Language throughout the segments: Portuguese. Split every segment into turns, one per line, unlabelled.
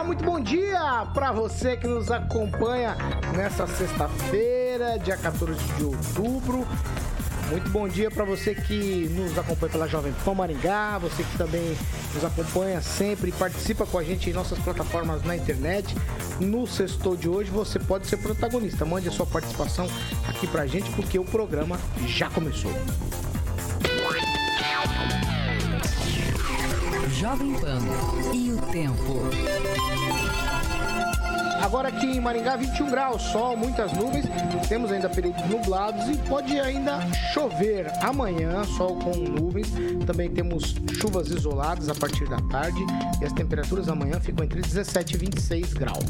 Olá, muito bom dia para você que nos acompanha nessa sexta-feira, dia 14 de outubro. Muito bom dia para você que nos acompanha pela Jovem Pan Maringá, você que também nos acompanha sempre e participa com a gente em nossas plataformas na internet. No sexto de hoje você pode ser protagonista. Mande a sua participação aqui pra gente porque o programa já começou.
Jovem Pan e o tempo.
Agora aqui em Maringá, 21 graus, sol, muitas nuvens. Temos ainda períodos nublados e pode ainda chover amanhã, sol com nuvens. Também temos chuvas isoladas a partir da tarde e as temperaturas amanhã ficam entre 17 e 26 graus.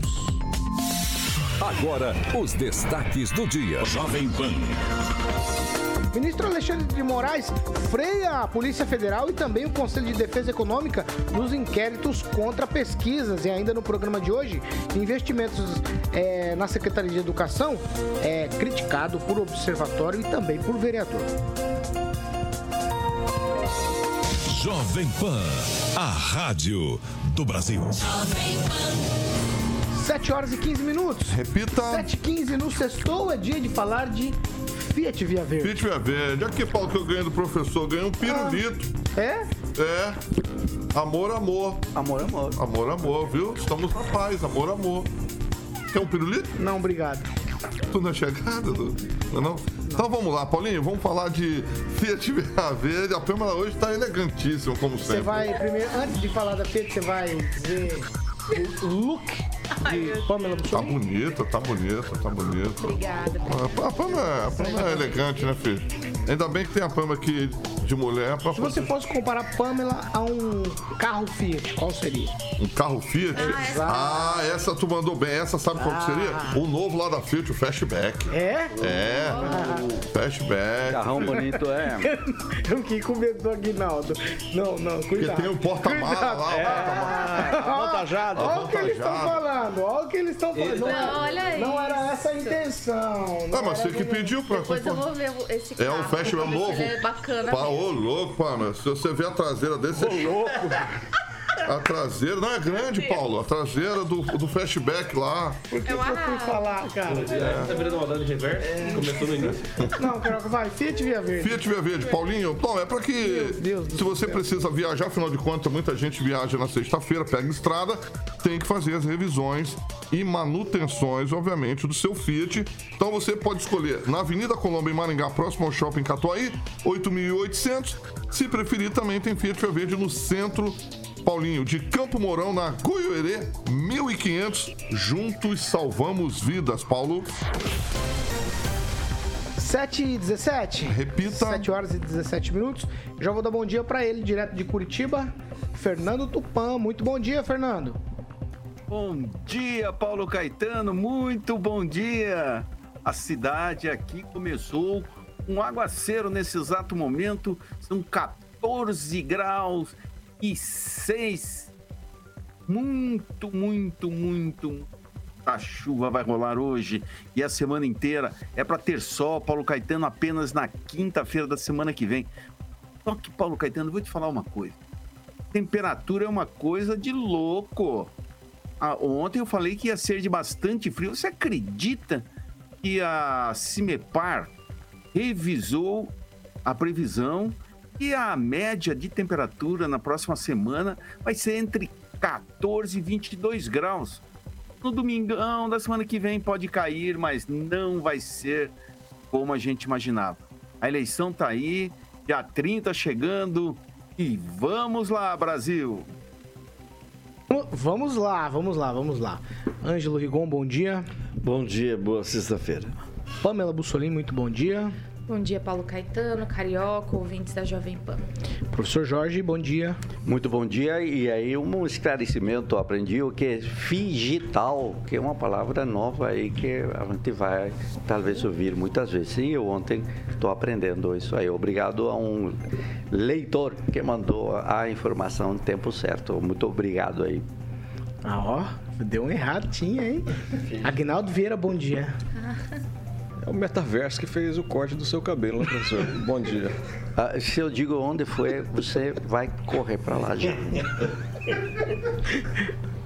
Agora, os destaques do dia. Jovem Pan.
Ministro Alexandre de Moraes freia a Polícia Federal e também o Conselho de Defesa Econômica nos inquéritos contra pesquisas. E ainda no programa de hoje, investimentos é, na Secretaria de Educação é criticado por observatório e também por vereador.
Jovem Pan, a rádio do Brasil.
7 horas e 15 minutos.
Repita.
7 e 15 no sextou é dia de falar de Fiat Via Verde.
Fiat Via Verde. Aqui, Paulo, que eu ganhei do professor. Ganhei um pirulito.
É?
É. Amor, amor.
Amor, amor.
Amor, amor, viu? Estamos na paz. Amor, amor. Quer um pirulito?
Não, obrigado.
Tu não é chegada? Não, não? Então vamos lá, Paulinho, vamos falar de Fiat Via Verde. A Pâmela hoje está elegantíssima, como sempre.
Você vai, primeiro, antes de falar da Fiat, você vai dizer o look de Pamela
Tá bonita, tá bonita, tá bonita.
Obrigada.
A, a Pâmela, a Pâmela é elegante, né, filho? Ainda bem que tem a Pâmela aqui de mulher pra
Se você fosse comparar Pamela a um carro Fiat, qual seria?
Um carro Fiat? Ah, essa tu mandou bem. Essa sabe qual que seria? O novo lá da Fiat, o Fastback.
É?
É, Fastback.
Carrão bonito é.
Eu fiquei com medo do Aguinaldo. Não, não,
Porque
cuidado.
tem o porta-mala lá, o porta-mala.
Avantajado.
Olha o que eles estão falando, olha o que eles estão falando. Não,
Não,
era-
olha
não
isso.
era essa a intenção. não
Ah, mas você que pediu pra...
Depois eu vou ver esse
É
carro.
um
Se
novo.
É bacana.
Pá, ô, louco, pá, mas se você ver a traseira desse... Ô, louco. A traseira... Não, é grande, Paulo. A traseira do, do Fastback lá.
Por que,
Eu
que eu fui falar, cara?
Tá virando rodada de reverso? Começou no início.
Não, Carioca, vai. Fiat Via Verde.
Fiat Via Verde, Paulinho, não, é pra que se você precisa viajar, afinal de contas, muita gente viaja na sexta-feira, pega estrada, tem que fazer as revisões e manutenções, obviamente, do seu Fiat. Então você pode escolher na Avenida Colombo, em Maringá, próximo ao Shopping Catuaí, 8.800. Se preferir, também tem Fiat Via Verde no centro, Paulinho, de Campo Mourão, na Goiôerê, 1.500. Juntos salvamos vidas, Paulo.
7 e 17.
Repita.
7 horas e 17 minutos. Já vou dar bom dia pra ele, direto de Curitiba. Fernando Tupan. Muito bom dia, Fernando.
Bom dia, Paulo Caetano. Muito bom dia. A cidade aqui começou um aguaceiro nesse exato momento. São 14 graus e 6. Muito, muito, muito. A chuva vai rolar hoje e a semana inteira é para ter sol, Paulo Caetano, apenas na quinta-feira da semana que vem. Só que, Paulo Caetano, vou te falar uma coisa. Temperatura é uma coisa de louco. Ah, ontem eu falei que ia ser de bastante frio. Você acredita que a Cimepar revisou a previsão e a média de temperatura na próxima semana vai ser entre 14 e 22 graus? No domingão da semana que vem pode cair, mas não vai ser como a gente imaginava. A eleição tá aí, dia 30 chegando e vamos lá, Brasil!
Vamos lá, vamos lá, vamos lá. Ângelo Rigon, bom dia.
Bom dia, boa sexta-feira.
Pamela Bussolini, muito bom dia.
Bom dia, Paulo Caetano, Carioca, ouvintes da Jovem Pan.
Professor Jorge, bom dia.
Muito bom dia. E aí, um esclarecimento, eu aprendi o que é digital, que é uma palavra nova aí que a gente vai talvez ouvir muitas vezes. E eu ontem estou aprendendo isso aí. Obrigado a um leitor que mandou a informação no tempo certo. Muito obrigado aí.
Ah, ó, deu um erradinho, hein? Agnaldo Vieira, bom dia.
O metaverso que fez o corte do seu cabelo, né, professor? Bom dia.
Ah, se eu digo onde foi, você vai correr para lá já.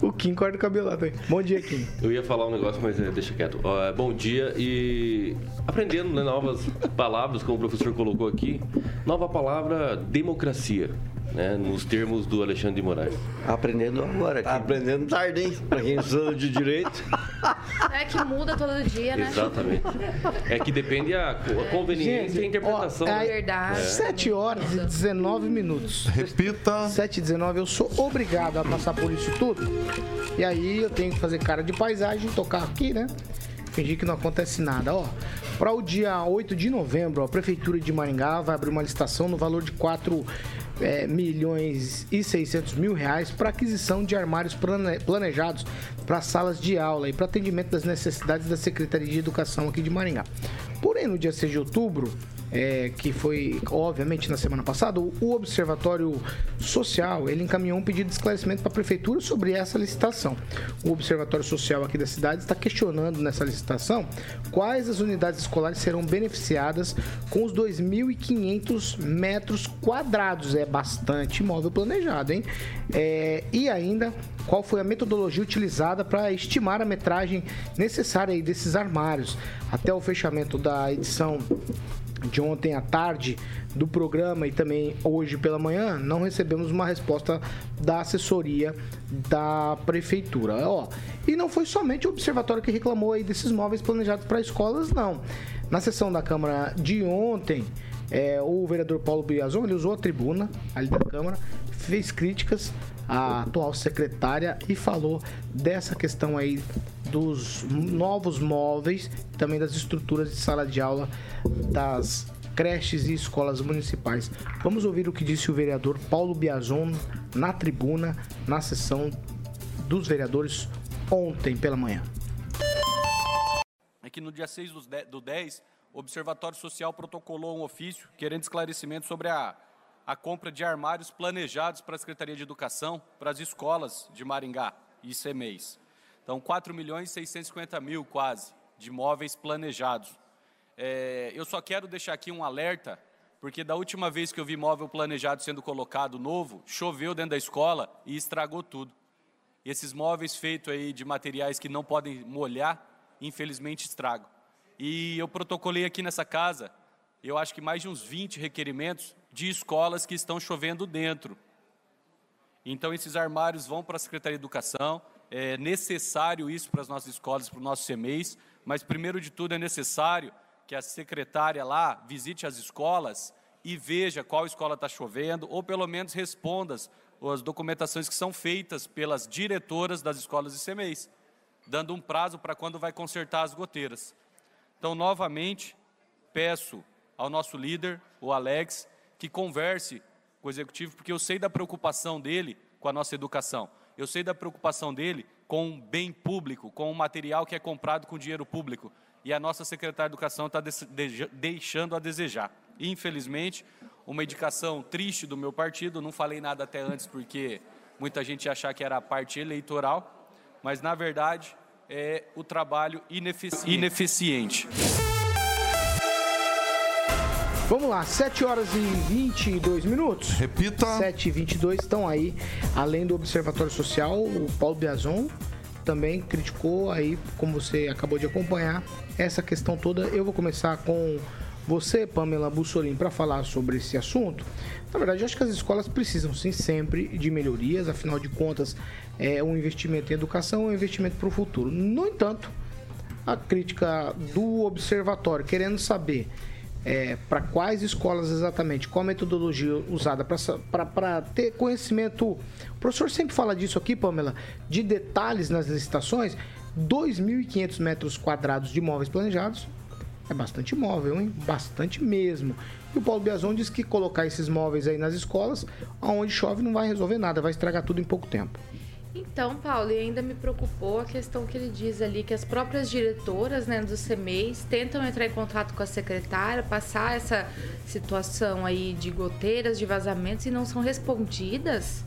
O Kim corta o cabelo lá também. Bom dia, Kim.
Eu ia falar um negócio, mas é, deixa quieto. Ó, bom dia e aprendendo né, novas palavras, como o professor colocou aqui. Nova palavra, democracia. Né, nos termos do Alexandre de Moraes.
Aprendendo agora.
Tá aprendendo tarde, hein? Pra quem estuda de direito.
É que muda todo dia, né?
Exatamente. É que depende a, a conveniência e a interpretação.
Ó,
né?
é
Verdade.
7 horas e 19 minutos.
Repita.
7 e 19, eu sou obrigado a passar por isso tudo. E aí eu tenho que fazer cara de paisagem, tocar aqui, né? Fingir que não acontece nada. Ó, para o dia 8 de novembro, a Prefeitura de Maringá vai abrir uma licitação no valor de 4 é, milhões e 600 mil reais para aquisição de armários plane- planejados para salas de aula e para atendimento das necessidades da Secretaria de Educação aqui de Maringá. Porém, no dia 6 de outubro, é, que foi, obviamente, na semana passada, o Observatório Social, ele encaminhou um pedido de esclarecimento para a Prefeitura sobre essa licitação. O Observatório Social aqui da cidade está questionando nessa licitação quais as unidades escolares serão beneficiadas com os 2.500 metros quadrados. É bastante imóvel planejado, hein? É, e ainda, qual foi a metodologia utilizada para estimar a metragem necessária desses armários. Até o fechamento da edição de ontem à tarde do programa e também hoje pela manhã, não recebemos uma resposta da assessoria da prefeitura. Ó, e não foi somente o observatório que reclamou aí desses móveis planejados para escolas, não. Na sessão da Câmara de ontem, é, o vereador Paulo Biazon, ele usou a tribuna ali da Câmara, fez críticas à atual secretária e falou dessa questão aí dos novos móveis, também das estruturas de sala de aula das creches e escolas municipais. Vamos ouvir o que disse o vereador Paulo Biazon na tribuna, na sessão dos vereadores ontem pela manhã.
é que no dia 6 dos de- do 10, o Observatório Social protocolou um ofício querendo esclarecimento sobre a, a compra de armários planejados para a Secretaria de Educação para as escolas de Maringá e ICMEIs. Então, 4 milhões e 650 mil quase de móveis planejados. É, eu só quero deixar aqui um alerta, porque da última vez que eu vi móvel planejado sendo colocado novo, choveu dentro da escola e estragou tudo. Esses móveis feitos aí de materiais que não podem molhar, infelizmente estragam. E eu protocolei aqui nessa casa, eu acho que mais de uns 20 requerimentos de escolas que estão chovendo dentro. Então esses armários vão para a Secretaria de Educação, é necessário isso para as nossas escolas, para os nossos CMEs, mas primeiro de tudo é necessário que a secretária lá visite as escolas e veja qual escola está chovendo, ou pelo menos responda as- documentações que são feitas pelas diretoras das escolas e CMEs, dando um prazo para quando vai consertar as goteiras. Então, novamente, peço ao nosso líder, o Alex, que converse com o executivo, porque eu sei da preocupação dele com a nossa educação. Eu sei da preocupação dele com o bem público, com o material que é comprado com dinheiro público. E a nossa secretária de Educação está deixando a desejar. Infelizmente, uma indicação triste do meu partido, não falei nada até antes porque muita gente ia achar que era a parte eleitoral, mas na verdade é o trabalho inefici- ineficiente.
Vamos lá, 7 horas e 22 minutos.
Repita.
7 e 22 estão aí, além do Observatório Social, o Paulo Biazon também criticou aí, como você acabou de acompanhar, essa questão toda. Eu vou começar com você, Pamela Bussolini, para falar sobre esse assunto. Na verdade, eu acho que as escolas precisam sim sempre de melhorias, afinal de contas, é um investimento em educação, é um investimento para o futuro. No entanto, a crítica do observatório, querendo saber é, para quais escolas exatamente, qual metodologia usada para ter conhecimento. O professor sempre fala disso aqui, Pamela, de detalhes nas licitações: 2.500 metros quadrados de imóveis planejados É bastante móvel, hein? Bastante mesmo. E o Paulo Biazon diz que colocar esses móveis aí nas escolas, aonde chove não vai resolver nada, vai estragar tudo em pouco tempo.
Então, Paulo, e ainda me preocupou a questão que ele diz ali que as próprias diretoras né, dos CMEs tentam entrar em contato com a secretária, passar essa situação aí de goteiras, de vazamentos e não são respondidas.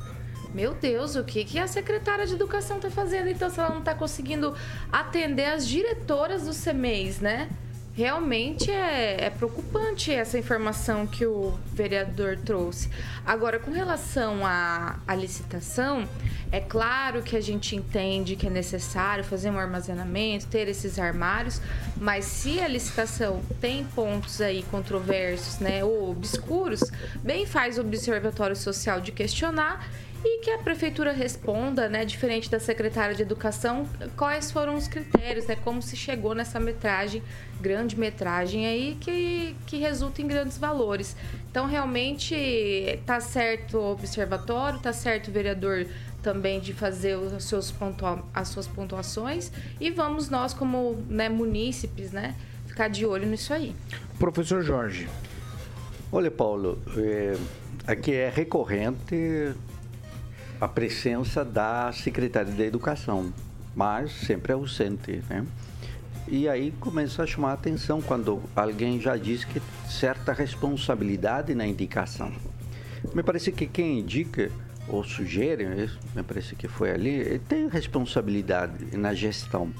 Meu Deus, o que, que a secretária de educação está fazendo então se ela não está conseguindo atender as diretoras dos CMEs, né? Realmente é, é, preocupante essa informação que o vereador trouxe. Agora, com relação à, à licitação, é claro que a gente entende que é necessário fazer um armazenamento, ter esses armários, mas se a licitação tem pontos aí controversos, né, ou obscuros, bem faz o Observatório Social de questionar e que a prefeitura responda, né, diferente da secretária de educação, quais foram os critérios, né, como se chegou nessa metragem, grande metragem aí que, que resulta em grandes valores. Então, realmente, tá certo o observatório, tá certo o vereador também de fazer os seus pontua as suas pontuações e vamos nós como né, munícipes, né, ficar de olho nisso aí.
Professor Jorge.
Olha, Paulo, é, aqui é recorrente a presença da Secretaria da Educação, mas sempre ausente, né? E aí começa a chamar a atenção quando alguém já diz que certa responsabilidade na indicação. Me parece que quem indica ou sugere, me parece que foi ali, tem responsabilidade na gestão.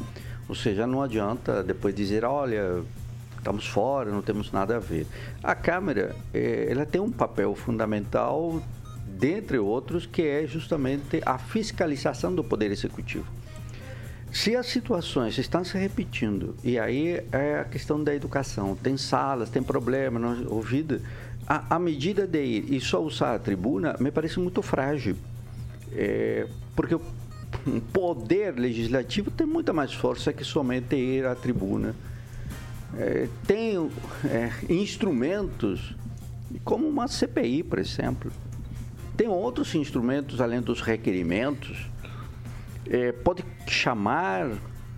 Ou seja, não adianta depois dizer, olha, estamos fora, não temos nada a ver. A Câmara, eh, ela tem um papel fundamental dentre outros, que é justamente a fiscalização do Poder Executivo. Se as situações estão se repetindo, e aí é a questão da educação, tem salas, tem problema, não, ouvido, a, a medida de ir e só usar a tribuna me parece muito frágil. É, porque o poder legislativo tem muita mais força que somente ir à tribuna. É, tem é, instrumentos, como uma CPI, por exemplo, tem outros instrumentos além dos requerimentos. É, pode chamar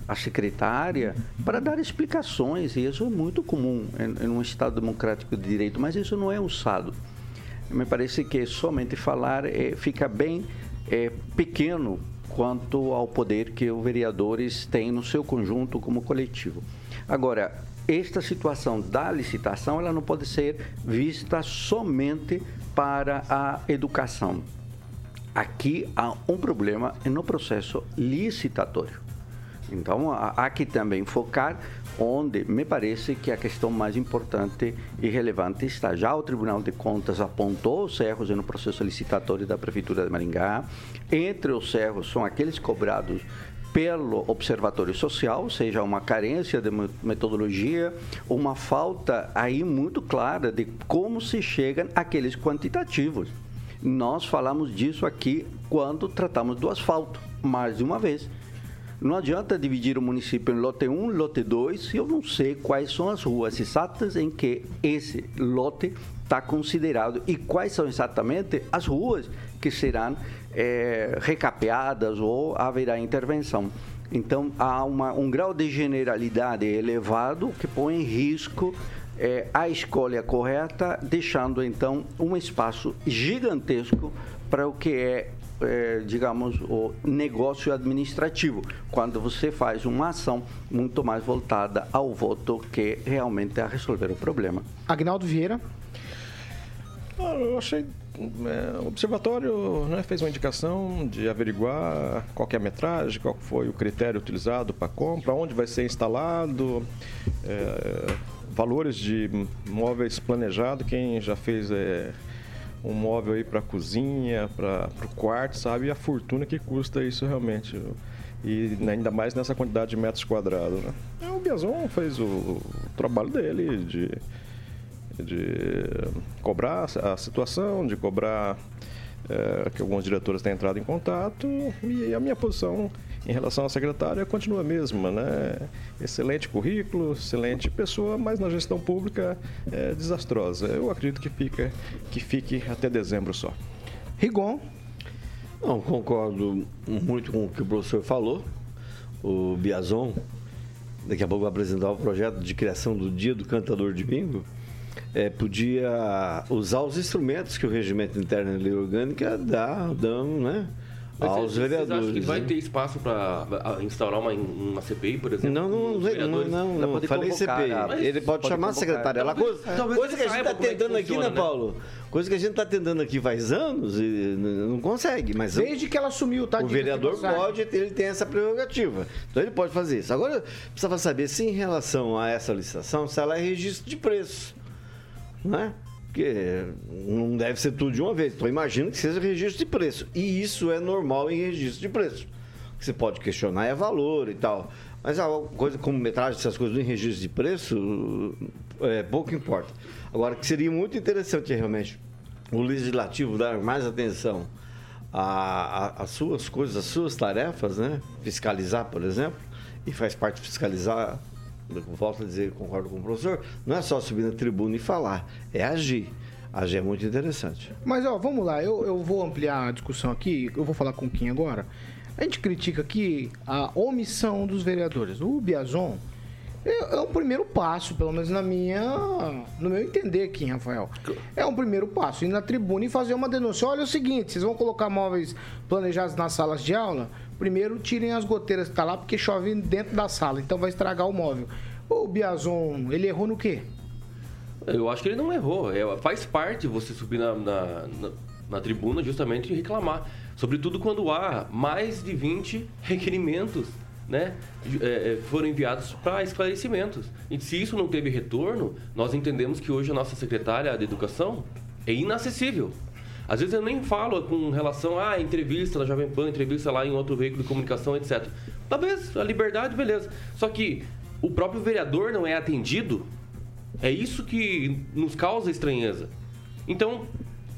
a secretária para dar explicações, e isso é muito comum em, um Estado democrático de direito, mas isso não é usado. Me parece que somente falar é, fica bem é, pequeno quanto ao poder que os vereadores têm no seu conjunto como coletivo. Agora, esta situação da licitação ela não pode ser vista somente para a educação. Aqui há um problema no processo licitatório. Então, há que também focar onde me parece que a questão mais importante e relevante está. Já o Tribunal de Contas apontou os erros no processo licitatório da Prefeitura de Maringá. Entre os erros são aqueles cobrados pelo Observatório Social, ou seja, uma carência de metodologia, uma falta aí muito clara de como se chega àqueles quantitativos. Nós falamos disso aqui quando tratamos do asfalto, mais de uma vez. Não adianta dividir o município em lote 1, lote 2, se eu não sei quais são as ruas exatas em que esse lote está considerado e quais são exatamente as ruas que serão é, recapeadas ou haverá intervenção. Então, há uma, um grau de generalidade elevado que põe em risco é, a escolha correta, deixando então um espaço gigantesco para o que é, é, digamos, o negócio administrativo, quando você faz uma ação muito mais voltada ao voto que realmente a resolver o problema.
Agnaldo Vieira.
Ah, eu achei é, o observatório né, fez uma indicação de averiguar qual é a metragem, qual foi o critério utilizado para compra, onde vai ser instalado, é, valores de móveis planejados, quem já fez é, um móvel aí para cozinha, para o quarto, sabe a fortuna que custa isso realmente. E ainda mais nessa quantidade de metros quadrados. Né? O Biazon fez o, o trabalho dele de de cobrar a situação, de cobrar é, que alguns diretores têm entrado em contato e a minha posição em relação à secretária continua a mesma, né? Excelente currículo, excelente pessoa, mas na gestão pública é desastrosa. Eu acredito que fica que fique até dezembro só.
Rigon.
Não, concordo muito com o que o professor falou. O Biazon daqui a pouco vai apresentar o projeto de criação do Dia do Cantador de Bingo, é, podia usar os instrumentos que o regimento interno e lei orgânica dá, dão, né?
Mas
aos
vocês
vereadores.
acham que vai
né?
ter espaço para instaurar uma, uma CPI, por exemplo?
Não, não, não, não, não, falei CPI.
mas
Ele pode,
pode
chamar a secretária. Ela,
Talvez-
coisa
talvez
coisa que a gente está
como é
tentando aqui,
funciona,
né,
né?
Paulo? Coisa que a gente está tentando aqui faz anos e não consegue. Mas
Desde que ela assumiu, tá?
o vereador pode, ele tem essa prerrogativa. Então ele pode fazer isso. Agora, precisava saber se em relação a essa licitação, se ela é registro de preço. Né? Porque não deve ser tudo de uma vez. Então imagino que seja registro de preço. E isso é normal em registro de preço. Você pode questionar é valor e tal. Mas a coisa como metragem, essas coisas em registro de preço, é, pouco importa. Agora, que seria muito interessante realmente o legislativo dar mais atenção às suas coisas, às suas tarefas, né? Fiscalizar, por exemplo, e faz parte fiscalizar, volto a dizer, concordo com o professor, não é só subir na tribuna e falar, é agir. Agir é muito interessante.
Mas, ó, vamos lá, eu, eu vou ampliar a discussão aqui, eu vou falar com Kim agora. A gente critica aqui a omissão dos vereadores. O Biazon é, é um primeiro passo, pelo menos na minha, no meu entender, Kim, Rafael. É um primeiro passo, ir na tribuna e fazer uma denúncia. Olha é o seguinte, vocês vão colocar móveis planejados nas salas de aula, primeiro tirem as goteiras que tá lá, porque chove dentro da sala, então vai estragar o móvel. O Biazon, ele errou no quê?
Eu acho que ele não errou. É, faz parte você subir na, na, na- na tribuna justamente e reclamar. Sobretudo quando há mais de 20 requerimentos né, é, é, foram enviados para esclarecimentos. E se isso não teve retorno, nós entendemos que hoje a nossa secretária de Educação é inacessível. Às vezes eu nem falo com relação a entrevista na Jovem Pan, entrevista lá em outro veículo de comunicação, etc. Talvez a liberdade, beleza. Só que o próprio vereador não é atendido é isso que nos causa estranheza. Então,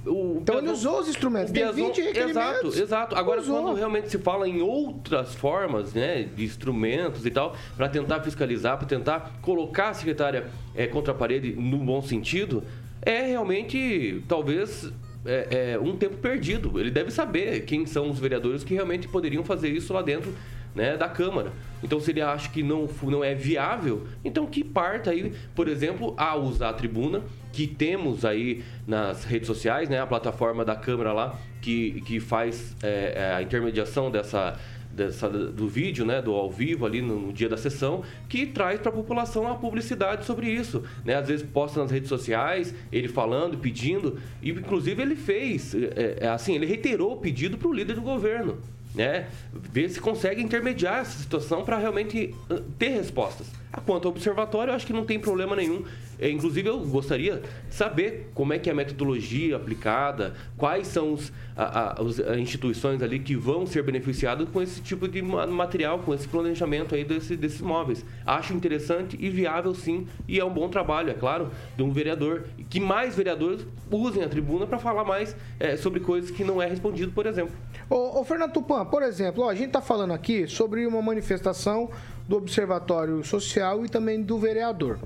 o
Então ele usou os instrumentos, tem 20 requerimentos.
Exato, exato. Agora,
Usou.
quando realmente se fala em outras formas, né, de instrumentos e tal, para tentar fiscalizar, para tentar colocar a secretária eh, contra a parede no bom sentido, é realmente, talvez, é, é, um tempo perdido. Ele deve saber quem são os vereadores que realmente poderiam fazer isso lá dentro né, da Câmara. Então, se ele acha que não, não é viável, então que parta aí, por exemplo, a usar a tribuna, que temos aí nas redes sociais, né, a plataforma da Câmara lá, que, que faz é, é, a intermediação dessa, dessa, do vídeo, né, do ao vivo ali no, no dia da sessão, que traz para a população a publicidade sobre isso. Né? Às vezes posta nas redes sociais, ele falando, pedindo, e inclusive ele fez, é, é, assim, ele reiterou o pedido para o líder do governo né? Ver se consegue intermediar essa situação para realmente uh, ter respostas. Quanto ao observatório, eu acho que não tem problema nenhum. É, inclusive, eu gostaria de saber como é que é a metodologia aplicada, quais são os, a- a- as instituições ali que vão ser beneficiadas com esse tipo de ma- material, com esse planejamento aí desse- desses móveis. Acho interessante e viável, sim, e é um bom trabalho, é claro, de um vereador. Que mais vereadores usem a tribuna para falar mais é, sobre coisas que não é respondido, por exemplo.
Ô, ô, Fernando Tupan, por exemplo, ó, a gente está falando aqui sobre uma manifestação do Observatório Social e também do vereador.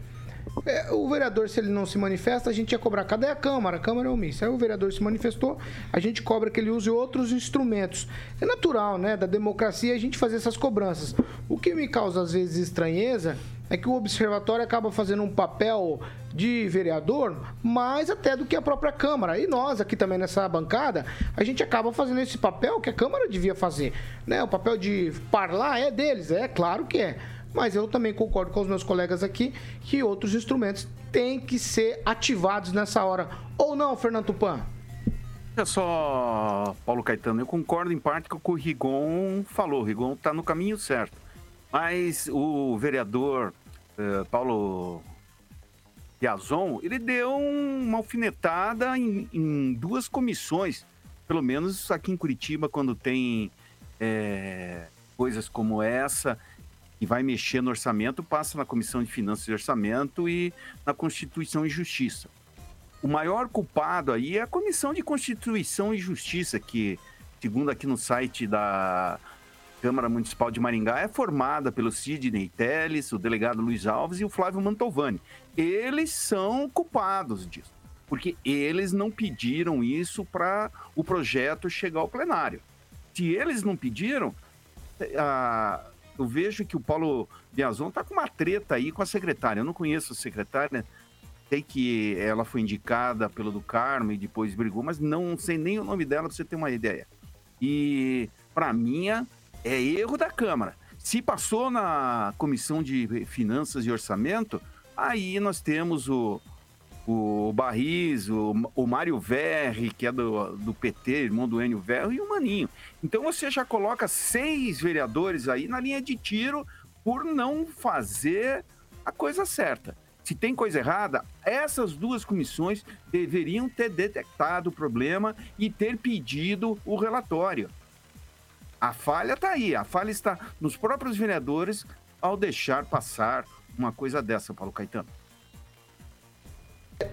É, o vereador, se ele não se manifesta, a gente ia cobrar. Cadê a Câmara? A Câmara é omissa. Aí o vereador se manifestou, a gente cobra que ele use outros instrumentos. É natural, né? Da democracia a gente fazer essas cobranças. O que me causa, às vezes, estranheza é que o observatório acaba fazendo um papel de vereador mais até do que a própria Câmara. E nós aqui também nessa bancada, a gente acaba fazendo esse papel que a Câmara devia fazer. Né? O papel de parlar é deles, é claro que é. Mas eu também concordo com os meus colegas aqui que outros instrumentos têm que ser ativados nessa hora. Ou não, Fernando Tupan?
Olha só, Paulo Caetano, eu concordo em parte com o que o Rigon falou. O Rigon está no caminho certo. Mas o vereador eh, Paulo Piazon, ele deu uma alfinetada em, em duas comissões. Pelo menos aqui em Curitiba, quando tem eh, coisas como essa, que vai mexer no orçamento, passa na Comissão de Finanças e Orçamento e na Constituição e Justiça. O maior culpado aí é a Comissão de Constituição e Justiça, que, segundo aqui no site da Câmara Municipal de Maringá, é formada pelo Sidney Teles, o delegado Luiz Alves e o Flávio Mantovani. Eles são culpados disso, porque eles não pediram isso para o projeto chegar ao plenário. Se eles não pediram, eu vejo que o Paulo Biazon tá com uma treta aí com a secretária. Eu não conheço a secretária, sei que ela foi indicada pelo do Carmo e depois brigou, mas não sei nem o nome dela para você ter uma ideia. E para mim é erro da Câmara. Se passou na Comissão de Finanças e Orçamento, aí nós temos o, o Barris, o, o Mário Verri, que é do, do PT, irmão do Enio Verri, e o Maninho. Então você já coloca seis vereadores aí na linha de tiro por não fazer a coisa certa. Se tem coisa errada, essas duas comissões deveriam ter detectado o problema e ter pedido o relatório. A falha está aí, a falha está nos próprios vereadores ao deixar passar uma coisa dessa, Paulo Caetano.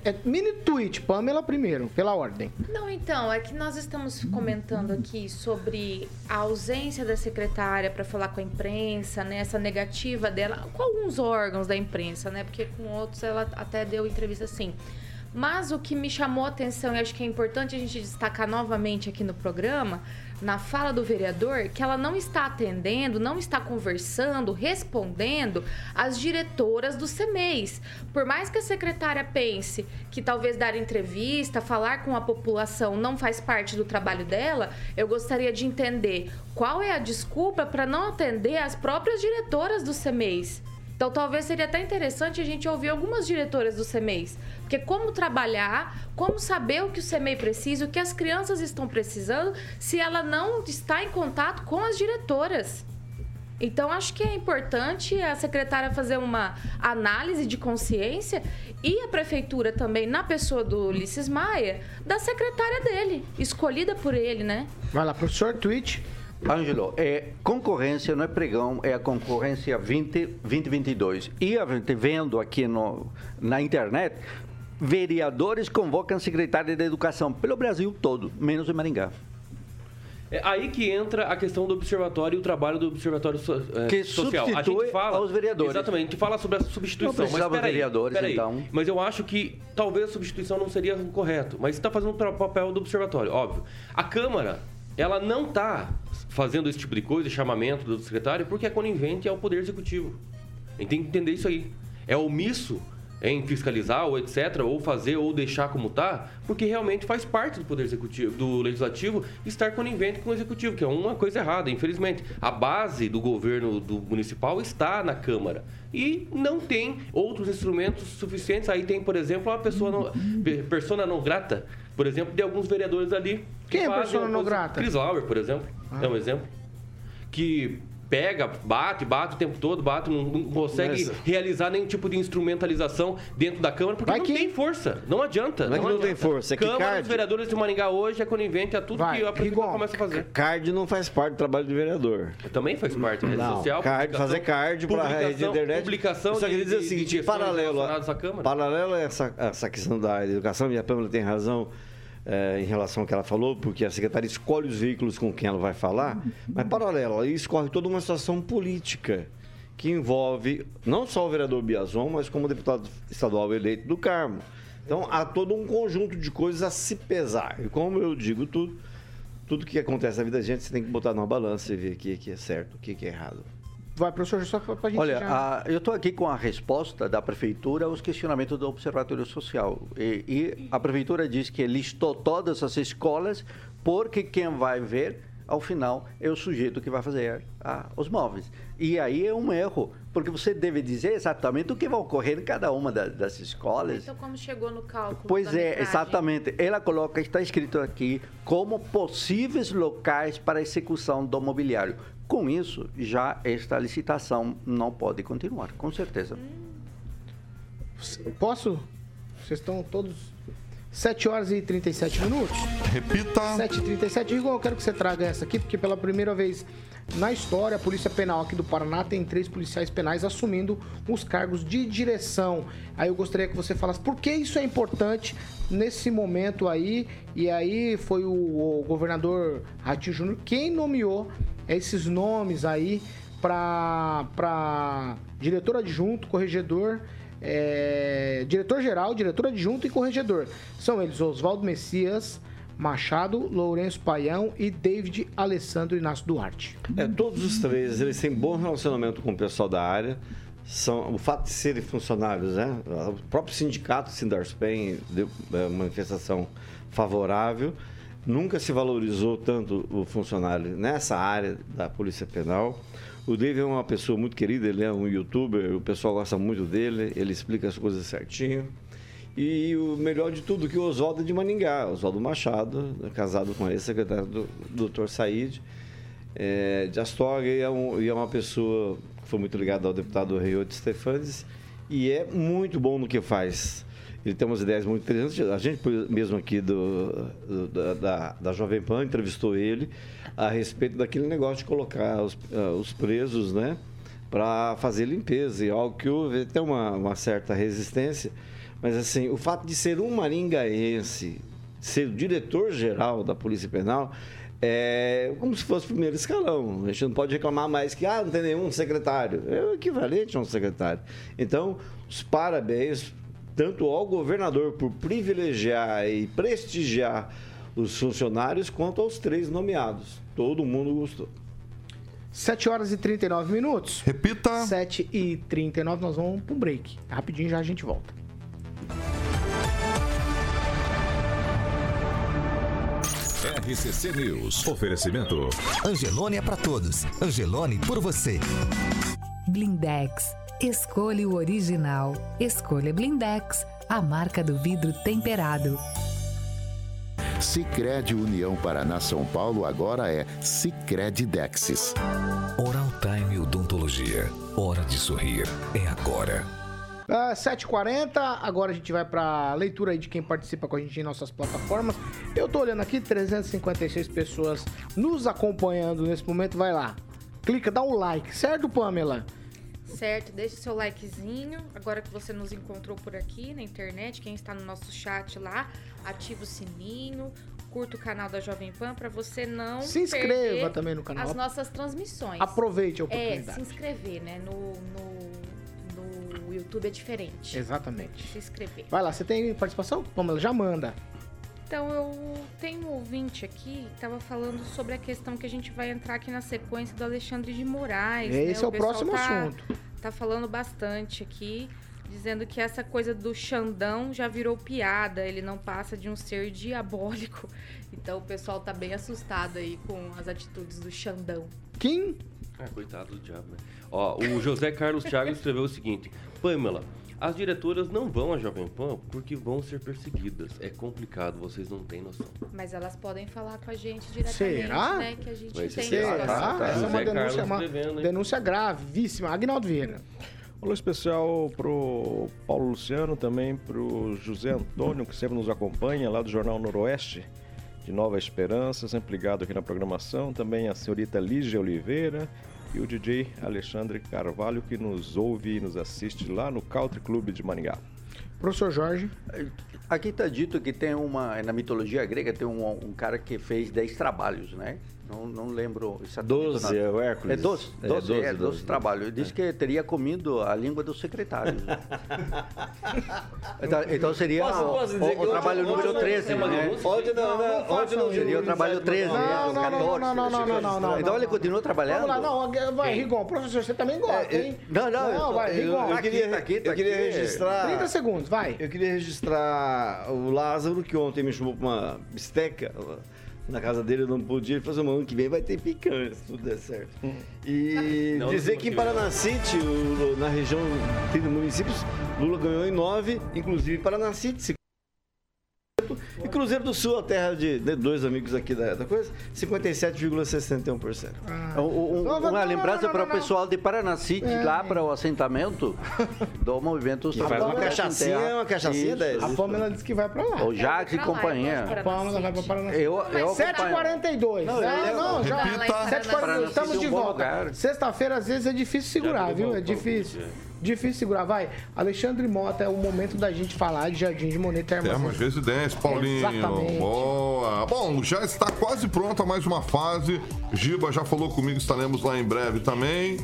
É, mini tweet, Pamela primeiro, pela ordem.
Não, então, é que nós estamos comentando aqui sobre a ausência da secretária para falar com a imprensa, né? Essa negativa dela com alguns órgãos da imprensa, né? Porque com outros ela até deu entrevista assim. Mas o que me chamou a atenção e acho que é importante a gente destacar novamente aqui no programa, na fala do vereador, que ela não está atendendo, não está conversando, respondendo às diretoras do CEMEIS. Por mais que a secretária pense que talvez dar entrevista, falar com a população não faz parte do trabalho dela, eu gostaria de entender qual é a desculpa para não atender as próprias diretoras do CEMEIS. Então, talvez seria até interessante a gente ouvir algumas diretoras do CEMEIS. Porque como trabalhar, como saber o que o CEMEI precisa, o que as crianças estão precisando, se ela não está em contato com as diretoras. Então, acho que é importante a secretária fazer uma análise de consciência e a prefeitura também, na pessoa do Ulisses Maia, da secretária dele, escolhida por ele, né?
Vai lá, professor, tweet.
Ângelo, é, concorrência não é pregão, é a concorrência 20, 2022. E a gente vendo aqui no, na internet, vereadores convocam secretária de educação pelo Brasil todo, menos em Maringá.
É aí que entra a questão do observatório e o trabalho do observatório so, é,
que
social.
A gente fala
aos
vereadores.
Exatamente, a gente fala sobre a substituição.
Não mas peraí, vereadores,
peraí,
então.
Mas eu acho que talvez a substituição não seria correto, mas está fazendo o papel do observatório, óbvio. A Câmara, ela não está fazendo esse tipo de coisa, chamamento do secretário, porque é conivente ao Poder Executivo. A gente tem que entender isso aí. É omisso em fiscalizar ou etc, ou fazer ou deixar como está, porque realmente faz parte do poder executivo, do legislativo estar conivente com o executivo, que é uma coisa errada, infelizmente. A base do governo do municipal está na Câmara e não tem outros instrumentos suficientes. Aí tem, por exemplo, uma pessoa não, persona não grata, por exemplo, de alguns vereadores ali.
Quem é persona não grata?
Chris Lauer, por exemplo, ah. é um exemplo que pega, bate, bate o tempo todo, bate, não, não consegue Mas... realizar nenhum tipo de instrumentalização dentro da Câmara, porque Vai não que... tem força. Não adianta.
Não, é
não,
não tem força. É
que Câmara
card...
dos Vereadores de Maringá hoje é conivente a tudo Vai. que a Prefeitura começa a fazer.
Card não faz parte do trabalho do vereador.
Também faz parte. Rede não, social,
card, fazer card para a rede de internet.
Publicação
Só queria dizer o seguinte, paralelo, paralelo a essa, essa questão da educação, e a Pâmela tem razão, é, em relação ao que ela falou, porque a secretária escolhe os veículos com quem ela vai falar, mas paralelo, aí escorre toda uma situação política que envolve não só o vereador Biazon, mas como o deputado estadual eleito do Carmo. Então há todo um conjunto de coisas a se pesar. E como eu digo tudo, tudo que acontece na vida da gente, você tem que botar numa balança e ver o que, é certo, o que é errado.
Vai, professor, só para a gente
Olha,
já...
a, eu estou aqui com a resposta da Prefeitura aos questionamentos do Observatório Social. E, e, a Prefeitura diz que listou todas as escolas porque quem vai ver, ao final, é o sujeito que vai fazer a, os móveis. E aí é um erro, porque você deve dizer exatamente o que vai ocorrer em cada uma das, das escolas.
Então, como chegou no cálculo?
Pois é, exatamente. Ela coloca, está escrito aqui, como possíveis locais para execução do mobiliário. Com isso, já esta licitação não pode continuar, com certeza.
Posso? Vocês estão todos 7 horas e 37 minutos.
Repita.
7 e 37. Igor, eu quero que você traga essa aqui, porque pela primeira vez na história, a Polícia Penal aqui do Paraná tem três policiais penais assumindo os cargos de direção. Aí eu gostaria que você falasse por que isso é importante nesse momento aí. E aí foi o, o governador Ratinho Júnior quem nomeou esses nomes aí para diretor adjunto, corregedor, é, diretor-geral, diretor adjunto e corregedor. São eles Oswaldo Messias, Machado, Lourenço Paião e David Alessandro Inácio Duarte.
É, todos os três, eles têm bom relacionamento com o pessoal da área. São, o fato de serem funcionários, né? O próprio sindicato, Sindarspen, deu é, manifestação favorável. Nunca se valorizou tanto o funcionário nessa área da Polícia Penal. O David é uma pessoa muito querida, ele é um youtuber, o pessoal gosta muito dele, ele explica as coisas certinho. E o melhor de tudo, que o Oswaldo é de Maningá, Oswaldo Machado, casado com ele, secretário do, do Dr. Said, é, de Astorga, e é, um, e é uma pessoa que foi muito ligada ao deputado Reioto Stefanes, e é muito bom no que faz. Ele tem umas ideias muito interessantes. A gente mesmo aqui do, do da, da, Jovem Pan entrevistou ele a respeito daquele negócio de colocar os, uh, os presos, né, para fazer limpeza. E algo que houve até uma, uma certa resistência. Mas assim, o fato de ser um maringaense, ser o diretor-geral da Polícia Penal, é como se fosse o primeiro escalão. A gente não pode reclamar mais que ah, não tem nenhum secretário. É o equivalente a um secretário. Então, os parabéns tanto ao governador por privilegiar e prestigiar os funcionários, quanto aos três nomeados. Todo mundo gostou.
7 horas e 39 minutos.
Repita.
7 e 39, nós vamos para um break. Rapidinho já a gente volta.
RCC News. Oferecimento.
Angelone é para todos. Angelone por você.
Blindex. Escolha o original. Escolha Blindex, a marca do vidro temperado.
Sicredi União Paraná São Paulo agora é Sicredi Dexis.
Oral Time Odontologia. Hora de sorrir é agora.
Uh, 7h40, agora a gente vai para leitura aí de quem participa com a gente em nossas plataformas. Eu tô olhando aqui, 356 pessoas nos acompanhando nesse momento. Vai lá, clica, dá um like, certo, Pamela?
certo? Deixe seu likezinho. Agora que você nos encontrou por aqui na internet, quem está no nosso chat lá, ativa o sininho, curta o canal da Jovem Pan para você não
se inscreva também no canal.
As nossas transmissões.
Aproveite a
É,
oportunidade.
se inscrever, né? No, no, no YouTube é diferente.
Exatamente.
Se inscrever.
Vai lá, você tem participação? Pamela, já manda.
Então, eu tenho um ouvinte aqui que estava falando sobre a questão que a gente vai entrar aqui na sequência do Alexandre de Moraes.
Esse
né?
é o
pessoal
próximo
tá,
assunto.
Tá falando bastante aqui, dizendo que essa coisa do Xandão já virou piada, ele não passa de um ser diabólico. Então, o pessoal tá bem assustado aí com as atitudes do Xandão.
Quem?
Ah, coitado do diabo, né? Ó, o José Carlos Thiago escreveu o seguinte: Pamela, as diretoras não vão à Jovem Pan porque vão ser perseguidas. É complicado, vocês não têm noção.
Mas elas podem falar com a gente diretamente,
Será?
né? Que a gente tem
será?
Será? Essa é uma denúncia, uma
hein?
denúncia gravíssima. Agnaldo Vieira.
Alô especial pro Paulo Luciano, também pro José Antônio, que sempre nos acompanha, lá do Jornal Noroeste, de Nova Esperança, sempre ligado aqui na programação. Também a senhorita Lígia Oliveira e o DJ Alexandre Carvalho, que nos ouve e nos assiste lá no Country Club de Maringá.
Professor Jorge.
Aqui está dito que tem uma, na mitologia grega, tem um, um cara que fez 10 trabalhos, né? Não, não lembro exatamente. o
12
nome.
é o Hércules.
É 12,
É,
12,
12,
é, 12,
12.
trabalhos. Diz que teria comido a língua dos secretários. né? então, então seria
Posso-
o,
posso
o- o
hoje-
trabalho número
não
13,
é
né?
Onde não, não, onde não
Seria o trabalho 13,
Não,
né?
não, não,
14.
não, não, não, não, não,
Então
não.
ele continua trabalhando?
Vamos lá, não, vai, Rigon, professor, você também gosta, hein?
Não, não, eu só-
vai, Rigon.
Eu
Tá
queria,
tá aqui, tá
eu queria
aqui.
registrar.
30 segundos, vai.
Eu queria registrar o Lázaro, que ontem me chamou para uma bisteca na casa dele, eu não podia. Ele falou assim, ano que vem vai ter picanha, se tudo der certo. E
Não,
dizer
não
que em
que vem,
Paranacite, o- na região de 30 municípios, Lula ganhou em 9, inclusive Paranacite, e Cruzeiro do Sul, a terra de, de dois amigos aqui da, da coisa, 57,61%.
Um- um-
Não, não,
uma lembrança para o pessoal de Paranacite,
É.
lá para o assentamento do movimento
Que faz uma cachaçinha,
Terra.
uma cachaçinha
Isso.
10.
A Pamela disse que vai pra lá.
O Jacques e companhia.
A Pamela vai pra Paraná.
Eu, eu acompanho.
7h42.
Não, eu
Não, já.
Repita.
7h42. Estamos de
um
volta. Sexta-feira, às vezes, é difícil segurar, viu? É difícil. Difícil segurar. Vai. Alexandre Mota, é o momento da gente falar de Jardim de Monet
Termas
Termas.
Residência, Paulinho.
Exatamente.
Boa. Bom, já está quase pronta mais uma fase. Giba já falou comigo, estaremos lá em breve também.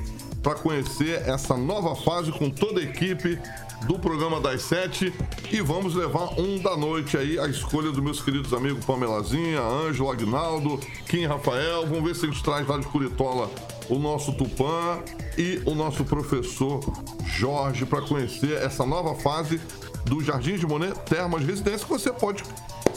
Para conhecer essa nova fase com toda a equipe do programa das sete e vamos levar um da noite aí a escolha dos meus queridos amigos Pamelazinha, Ângelo, Agnaldo, Kim Rafael. Vamos ver se gente traz lá de Curitola o nosso Tupã e o nosso professor Jorge para conhecer essa nova fase do Jardim de Monet Termas Residência que você pode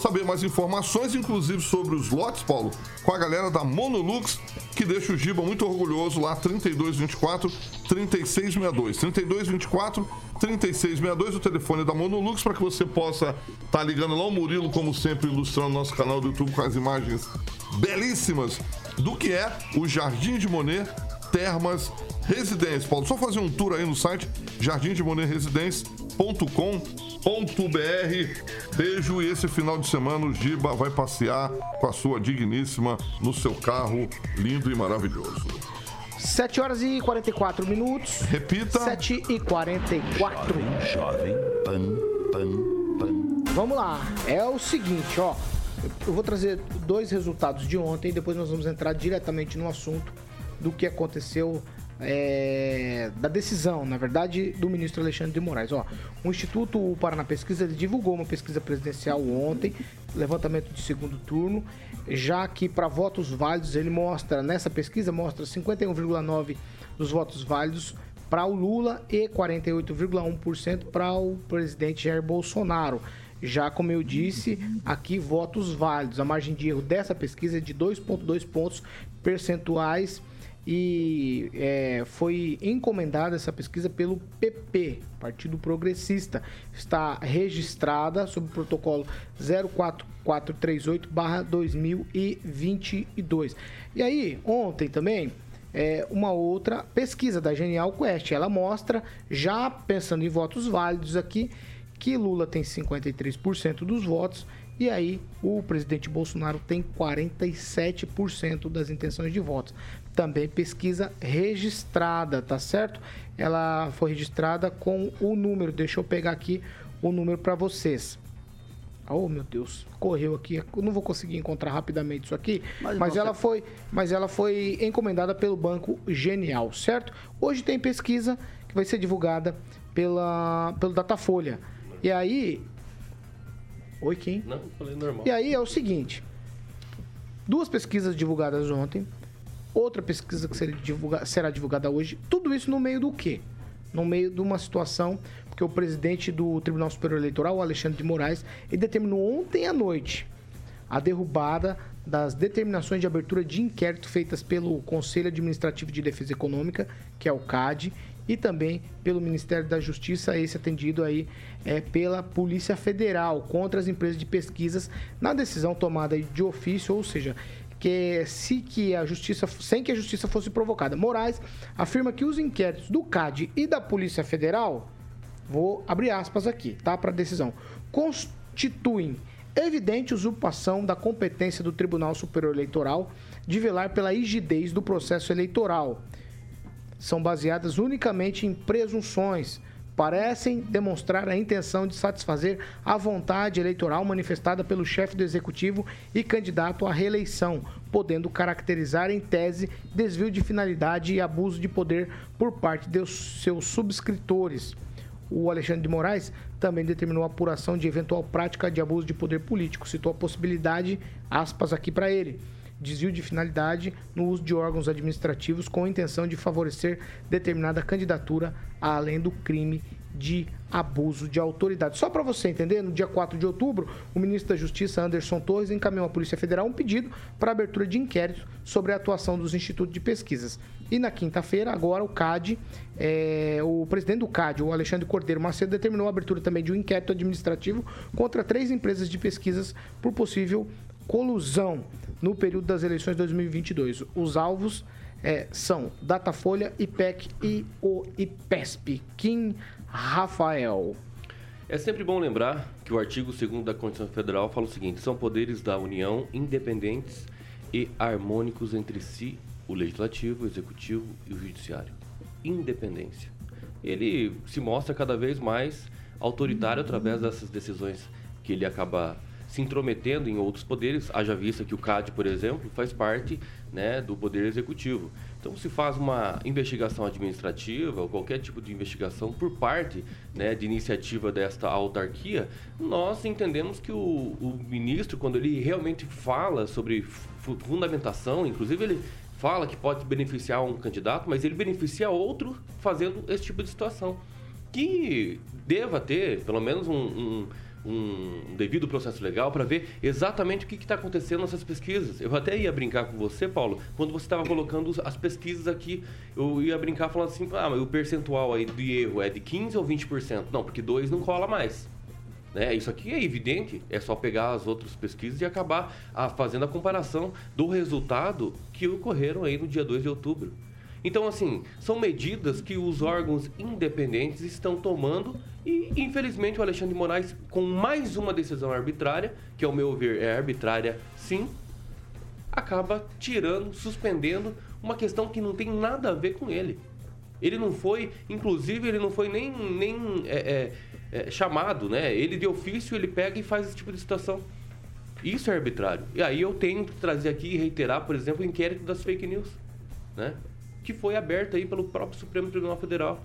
saber mais informações, inclusive sobre os lotes, Paulo, com a galera da Monolux, que deixa o Giba muito orgulhoso lá, 3224 3662. 3224 3662, o telefone da Monolux, para que você possa estar tá ligando lá o Murilo, como sempre, ilustrando nosso canal do YouTube com as imagens belíssimas do que é o Jardim de Monet Termas Residência. Paulo, só fazer um tour aí no site jardimdemoneresidência.com.br. Beijo e esse final de semana o Giba vai passear com a sua digníssima no seu carro lindo e maravilhoso.
7 horas e 44 minutos.
Repita.
7 e 44.
Jovem Pan, Pan, Pan.
Vamos lá. É o seguinte, ó. Eu vou trazer dois resultados de ontem e depois nós vamos entrar diretamente no assunto do que aconteceu é, da decisão, na verdade, do ministro Alexandre de Moraes. Ó, o Instituto Paraná Pesquisa divulgou uma pesquisa presidencial ontem, levantamento de segundo turno, já que para votos válidos ele mostra, nessa pesquisa, mostra 51,9% dos votos válidos para o Lula e 48,1% para o presidente Jair Bolsonaro. Já como eu disse, aqui votos válidos. A margem de erro dessa pesquisa é de 2,2 pontos percentuais e é, foi encomendada essa pesquisa pelo PP, Partido Progressista. Está registrada sob o protocolo 04438-2022. E aí, ontem também, é, uma outra pesquisa da Genial Quest. Ela mostra, já pensando em votos válidos aqui, que Lula tem 53% dos votos e aí o presidente Bolsonaro tem 47% das intenções de votos. Também pesquisa registrada, tá certo? Ela foi registrada com o número, deixa eu pegar aqui o número para vocês. Oh, meu Deus, correu aqui. Eu não vou conseguir encontrar rapidamente isso aqui, mas, mas ela foi, mas ela foi encomendada pelo Banco Genial, certo? Hoje tem pesquisa que vai ser divulgada pela pelo Datafolha. E aí. Oi, quem?
Não, falei normal.
E aí é o seguinte: duas pesquisas divulgadas ontem, outra pesquisa que será divulgada, será divulgada hoje. Tudo isso no meio do quê? No meio de uma situação porque o presidente do Tribunal Superior Eleitoral, Alexandre de Moraes, determinou ontem à noite a derrubada das determinações de abertura de inquérito feitas pelo Conselho Administrativo de Defesa Econômica, que é o CAD, e também pelo Ministério da Justiça, esse atendido aí é, pela Polícia Federal contra as empresas de pesquisas na decisão tomada de ofício, ou seja, que se que a justiça, sem que a justiça fosse provocada. Moraes afirma que os inquéritos do CAD e da Polícia Federal, vou abrir aspas aqui, tá, para decisão, constituem evidente usurpação da competência do Tribunal Superior Eleitoral de velar pela rigidez do processo eleitoral. São baseadas unicamente em presunções, parecem demonstrar a intenção de satisfazer a vontade eleitoral manifestada pelo chefe do executivo e candidato à reeleição, podendo caracterizar em tese desvio de finalidade e abuso de poder por parte de seus subscritores. O Alexandre de Moraes também determinou a apuração de eventual prática de abuso de poder político, citou a possibilidade, aspas aqui para ele, desvio de finalidade no uso de órgãos administrativos com a intenção de favorecer determinada candidatura, além do crime de abuso de autoridade. Só para você entender, no dia 4 de outubro, o ministro da Justiça, Anderson Torres, encaminhou à Polícia Federal um pedido para abertura de inquérito sobre a atuação dos institutos de pesquisas. E na quinta-feira, agora, o CAD, é, o presidente do CAD, o Alexandre Cordeiro Macedo, determinou a abertura também de um inquérito administrativo contra três empresas de pesquisas por possível colusão no período das eleições de 2022. Os alvos é, são Datafolha, IPEC e o IPESP. Kim Rafael.
É sempre bom lembrar que o artigo 2 da Constituição Federal fala o seguinte: são poderes da União independentes e harmônicos entre si, o legislativo, o executivo e o judiciário. Independência. Ele se mostra cada vez mais autoritário através dessas decisões que ele acaba se intrometendo em outros poderes, haja vista que o CAD, por exemplo, faz parte né, do Poder Executivo. Então, se faz uma investigação administrativa ou qualquer tipo de investigação por parte né, de iniciativa desta autarquia, nós entendemos que o, o ministro, quando ele realmente fala sobre fu- fundamentação, inclusive ele fala que pode beneficiar um candidato, mas ele beneficia outro fazendo esse tipo de situação. Que deva ter, pelo menos, um, um- um devido processo legal para ver exatamente o que está acontecendo nessas pesquisas. Eu até ia brincar com você, Paulo, quando você estava colocando as pesquisas aqui, eu ia brincar falando assim, ah, mas o percentual aí de erro é de 15% ou 20%? Não, porque dois não cola mais. Né? Isso aqui é evidente, é só pegar as outras pesquisas e acabar ah, fazendo a comparação do resultado que ocorreram aí no dia 2 de outubro. Então, assim, são medidas que os órgãos independentes estão tomando e, infelizmente, o Alexandre de Moraes, com mais uma decisão arbitrária, que, ao meu ver, é arbitrária sim, acaba tirando, suspendendo uma questão que não tem nada a ver com ele. Ele não foi, inclusive, ele não foi nem, nem é, é, é, chamado, né? Ele de ofício, ele pega e faz esse tipo de situação. Isso é arbitrário. E aí eu tenho que trazer aqui e reiterar, por exemplo, o inquérito das fake news, né? Que foi aberto aí pelo próprio Supremo Tribunal Federal.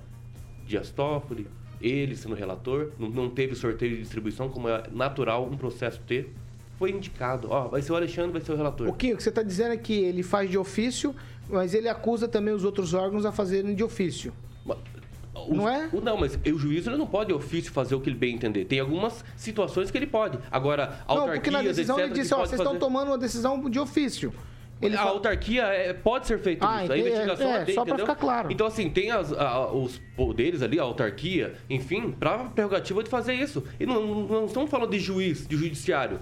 Dias Toffoli, ele sendo relator, não, não teve sorteio de distribuição, como é natural um processo ter. Foi indicado, ó, vai ser o Alexandre, vai ser o relator.
O que o que você está dizendo é que ele faz de ofício, mas ele acusa também os outros órgãos a fazerem de ofício.
não é? Não, mas o juiz ele não pode de ofício fazer o que ele bem entender. Tem algumas situações que ele pode. Agora,
Não, porque
autarquias,
na decisão
etc,
ele disse, ó, vocês estão tomando uma decisão de ofício. Ele
a
fala-
autarquia é, pode ser feito
Ah,
isso. A investigação
É,
é,
só pra
entendeu?
ficar claro.
Então, assim, tem as- a- os poderes ali, a autarquia, enfim, para prerrogativa de fazer isso. E não, não- estamos falando de juiz, de judiciário.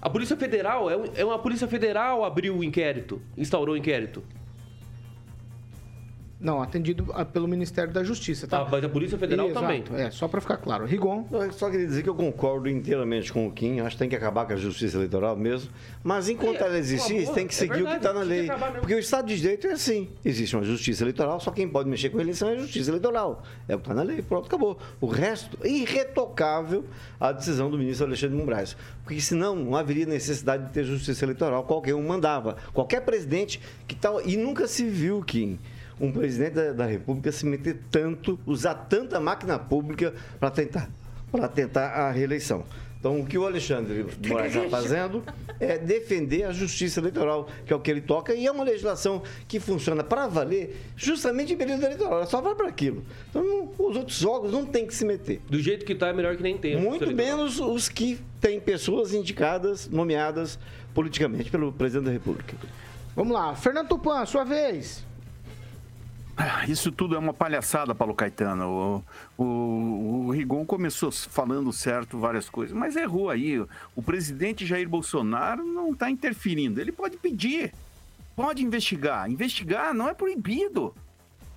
A Polícia Federal, é, é uma Polícia Federal abriu o inquérito, instaurou o inquérito.
Não, atendido ah, pelo Ministério da Justiça, tá?
Ah, mas a Polícia Federal
Exato,
também.
É, só pra ficar claro. Rigon.
Eu só queria dizer que eu concordo inteiramente com o Kim. Acho que tem que acabar com a justiça eleitoral mesmo. Mas enquanto
É,
ela existir, tem que
favor,
seguir
é
o que está na
verdade,
lei. Porque o Estado de Direito é assim. Existe uma justiça eleitoral, só quem pode mexer com a eleição é a justiça eleitoral. É o que está na lei, pronto, acabou. O resto, é irretocável a decisão do ministro Alexandre de Moraes. Porque senão não haveria necessidade de ter justiça eleitoral. Qualquer um mandava. Qualquer presidente que tal. E nunca se viu, Kim um presidente da, da República se meter tanto, usar tanta máquina pública para tentar, para tentar a reeleição. Então, o que o Alexandre Moraes está fazendo é defender a justiça eleitoral, que é o que ele toca, e é uma legislação que funciona para valer justamente em período eleitoral. Ela só vai para aquilo. Então, não- os outros órgãos não têm que se meter.
Do jeito que está, é melhor que nem tenha.
Muito menos os que têm pessoas indicadas, nomeadas politicamente pelo presidente da República.
Vamos lá. Fernando Tupan, sua vez.
Ah, Isso tudo é uma palhaçada, Paulo Caetano. O, o, o Rigon começou falando certo várias coisas, mas errou aí. O presidente Jair Bolsonaro não está interferindo. Ele pode pedir, pode investigar. Investigar não é proibido.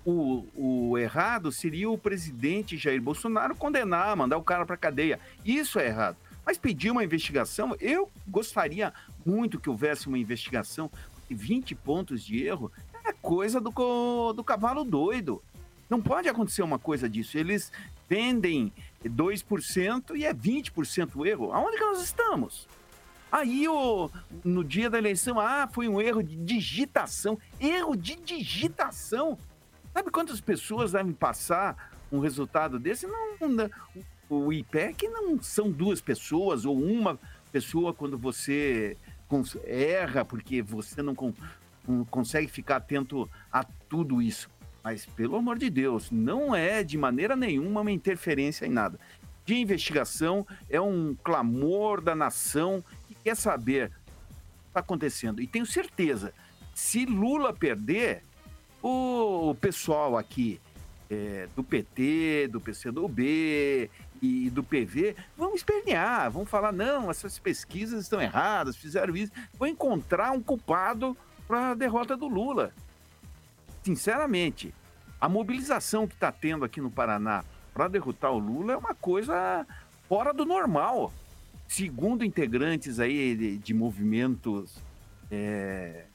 O, o errado seria o presidente Jair Bolsonaro condenar, mandar o cara para cadeia. Isso é errado. Mas pedir uma investigação, eu gostaria muito que houvesse uma investigação. 20 pontos de erro é coisa do, do cavalo doido. Não pode acontecer uma coisa disso. Eles vendem 2% e é 20% erro. Aonde que nós estamos? Aí, o, no dia da eleição, ah, foi um erro de digitação. Erro de digitação. Sabe quantas pessoas devem passar um resultado desse? Não, não- o IPEC não são duas pessoas ou uma pessoa quando você erra porque você não consegue ficar atento a tudo isso. Mas, pelo amor de Deus, não é de maneira nenhuma uma interferência em nada. De investigação é um clamor da nação que quer saber o que está acontecendo. E tenho certeza, se Lula perder, o pessoal aqui é, do PT, do PCdoB e do PV vão espernear, vão falar: não, essas pesquisas estão erradas, fizeram isso. Vão encontrar um culpado para a derrota do Lula. Sinceramente, a mobilização que está tendo aqui no Paraná para derrotar o Lula é uma coisa fora do normal. Segundo integrantes aí de, de movimentos é,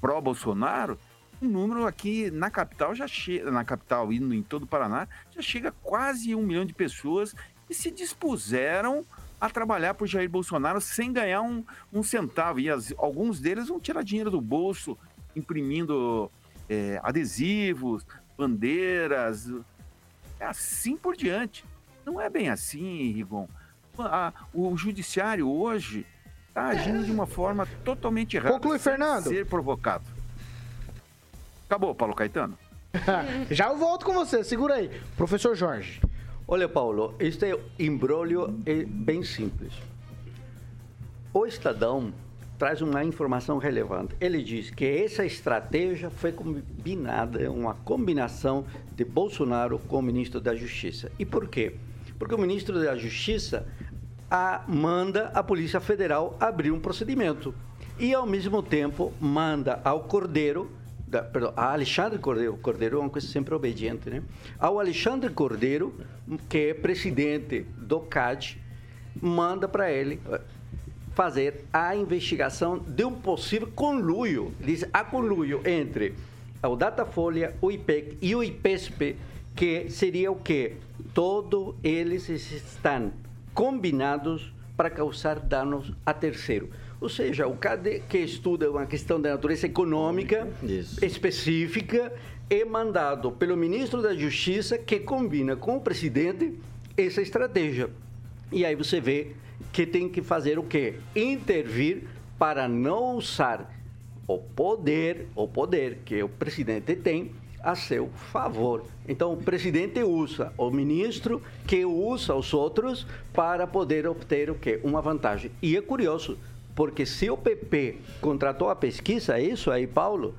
pró-Bolsonaro, o número aqui na capital já chega, na capital e em todo o Paraná, já chega quase um milhão de pessoas que se dispuseram a trabalhar por Jair Bolsonaro sem ganhar um, um centavo. E as- alguns deles vão tirar dinheiro do bolso, imprimindo é, adesivos, bandeiras, é assim por diante. Não é bem assim, Rigon. A- o judiciário hoje está agindo de uma forma totalmente errada.
Conclui, Fernando.
Ser provocado. Acabou, Paulo Caetano?
Já eu volto com você, segura aí. Professor Jorge.
Olha, Paulo, este embrólio é bem simples. O Estadão traz uma informação relevante. Ele diz que essa estratégia foi combinada, uma combinação de Bolsonaro com o ministro da Justiça. E por quê? Porque o ministro da Justiça a- manda a Polícia Federal abrir um procedimento e, ao mesmo tempo, manda ao Cordeiro da, perdão, a Alexandre Cordeiro, Cordeiro é uma coisa sempre obediente, né? Ao Alexandre Cordeiro, que é presidente do CAD, manda para ele eh, fazer a investigação de um possível conluio. Diz, há conluio entre o Datafolha, o IPEC e o IPESP, que seria o quê? Todos eles estão combinados para causar danos a terceiro. Ou seja, o CAD que estuda uma questão de natureza econômica específica é mandado pelo ministro da Justiça que combina com o presidente essa estratégia. E aí você vê que tem que fazer o quê? Intervir para não usar o poder, o poder que o presidente tem a seu favor. Então, o presidente usa o ministro que usa os outros para poder obter o quê? Uma vantagem. E é curioso, porque se o PP contratou a pesquisa, é isso aí, Paulo,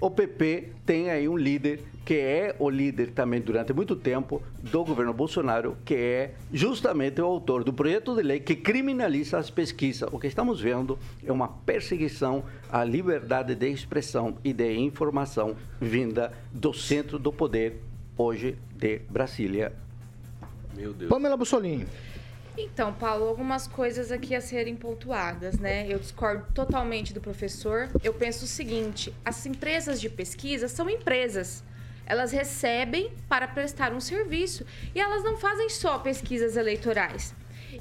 o PP tem aí um líder que é o líder também durante muito tempo do governo Bolsonaro, que é justamente o autor do projeto de lei que criminaliza as pesquisas. O que estamos vendo é uma perseguição à liberdade de expressão e de informação vinda do centro do poder, hoje de Brasília.
Meu Deus.
Pamela Bussolini.
Então, Paulo, algumas coisas aqui a serem pontuadas, né? Eu discordo totalmente do professor. Eu penso o seguinte: as empresas de pesquisa são empresas. Elas recebem para prestar um serviço e elas não fazem só pesquisas eleitorais.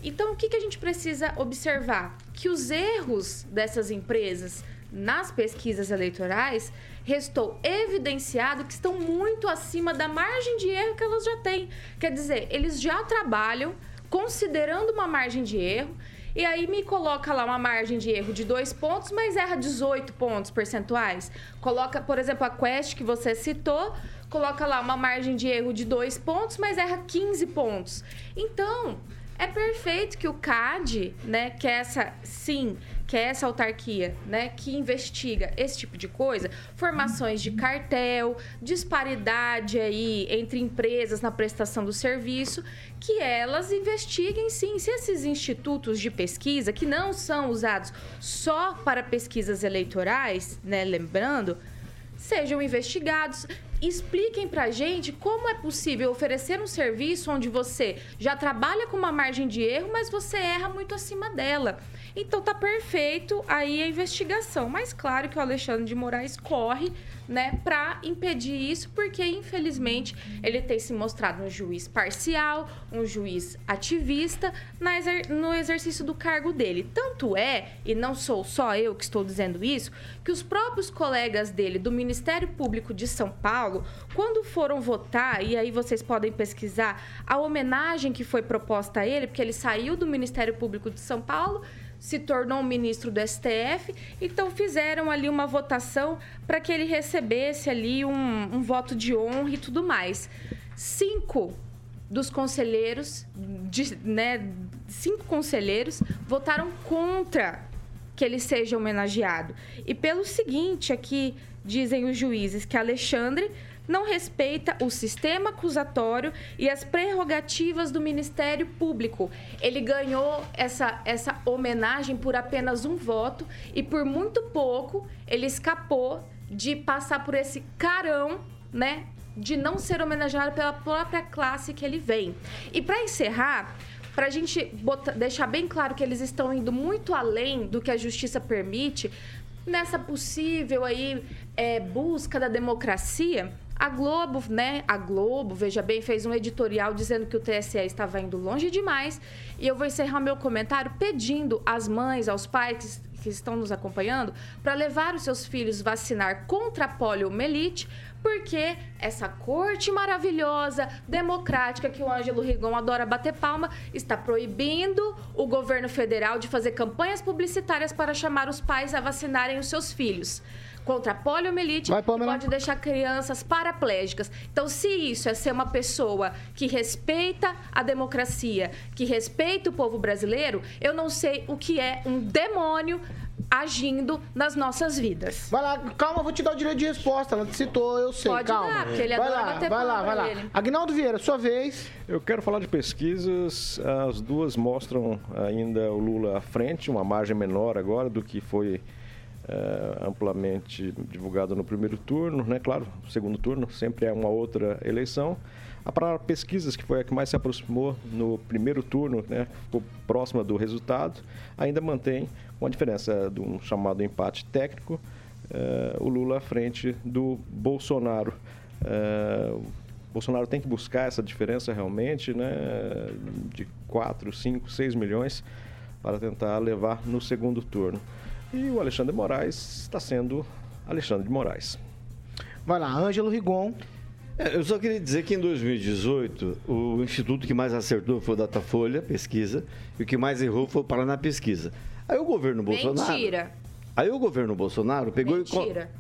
Então, o que, que a gente precisa observar? Que os erros dessas empresas nas pesquisas eleitorais restou evidenciado que estão muito acima da margem de erro que elas já têm. Quer dizer, eles já trabalham considerando uma margem de erro, e aí me coloca lá uma margem de erro de dois pontos, mas erra 18 pontos percentuais. Coloca, por exemplo, a Quest que você citou, coloca lá uma margem de erro de dois pontos, mas erra 15 pontos. Então, é perfeito que o CAD, né, que é essa, sim, que é essa autarquia, né, que investiga esse tipo de coisa, formações de cartel, disparidade aí entre empresas na prestação do serviço, que elas investiguem sim se esses institutos de pesquisa que não são usados só para pesquisas eleitorais, né, lembrando, sejam investigados. Expliquem pra gente como é possível oferecer um serviço onde você já trabalha com uma margem de erro, mas você erra muito acima dela. Então tá perfeito aí a investigação. Mas claro que o Alexandre de Moraes corre, né, para impedir isso, porque infelizmente ele tem se mostrado um juiz parcial, um juiz ativista no exercício do cargo dele. Tanto é, e não sou só eu que estou dizendo isso, que os próprios colegas dele do Ministério Público de São Paulo, quando foram votar, e aí vocês podem pesquisar a homenagem que foi proposta a ele, porque ele saiu do Ministério Público de São Paulo se tornou ministro do STF, então fizeram ali uma votação para que ele recebesse ali um, um voto de honra e tudo mais. Cinco dos conselheiros, de, né, cinco conselheiros votaram contra que ele seja homenageado. E pelo seguinte, aqui dizem os juízes que Alexandre não respeita o sistema acusatório e as prerrogativas do Ministério Público. Ele ganhou essa, essa homenagem por apenas um voto e por muito pouco ele escapou de passar por esse carão, né? De não ser homenageado pela própria classe que ele vem. E para encerrar, para a gente botar- deixar bem claro que eles estão indo muito além do que a justiça permite, nessa possível aí é, busca da democracia, A Globo, né? A Globo, veja bem, fez um editorial dizendo que o TSE estava indo longe demais. E eu vou encerrar meu comentário pedindo às mães, aos pais que, que estão nos acompanhando, para levar os seus filhos vacinar contra a poliomielite, porque essa corte maravilhosa, democrática, que o Ângelo Rigon adora bater palma, está proibindo o governo federal de fazer campanhas publicitárias para chamar os pais a vacinarem os seus filhos contra a poliomielite
Vai,
pode deixar crianças paraplégicas. Então, se isso é ser uma pessoa que respeita a democracia, que respeita o povo brasileiro, eu não sei o que é um demônio agindo nas nossas vidas.
Vai lá, calma, vou te dar o direito de resposta. Ela te citou, eu sei,
Pode
calma.
dar, porque ele
vai
adora
lá,
bater
vai lá, vai lá.
ele.
Agnaldo Vieira, sua vez.
Eu quero falar de pesquisas. As duas mostram ainda o Lula à frente, uma margem menor agora do que foi eh, amplamente divulgado no primeiro turno, né? Claro, segundo turno sempre é uma outra eleição. A para pesquisas, que foi a que mais se aproximou no primeiro turno, né? Ficou próxima do resultado, ainda mantém uma diferença de um chamado empate técnico, eh, o Lula à frente do Bolsonaro. O Bolsonaro tem que buscar essa diferença realmente, né? De 4, 5, 6 milhões para tentar levar no segundo turno. E o Alexandre de Moraes está sendo Alexandre de Moraes.
Vai lá, Ângelo Rigon.
É, eu só queria dizer que em 2018, o instituto que mais acertou foi o Datafolha, pesquisa, e o que mais errou foi o Paraná Pesquisa. Aí o governo Bolsonaro.
Mentira.
Aí o governo Bolsonaro pegou e.
Mentira.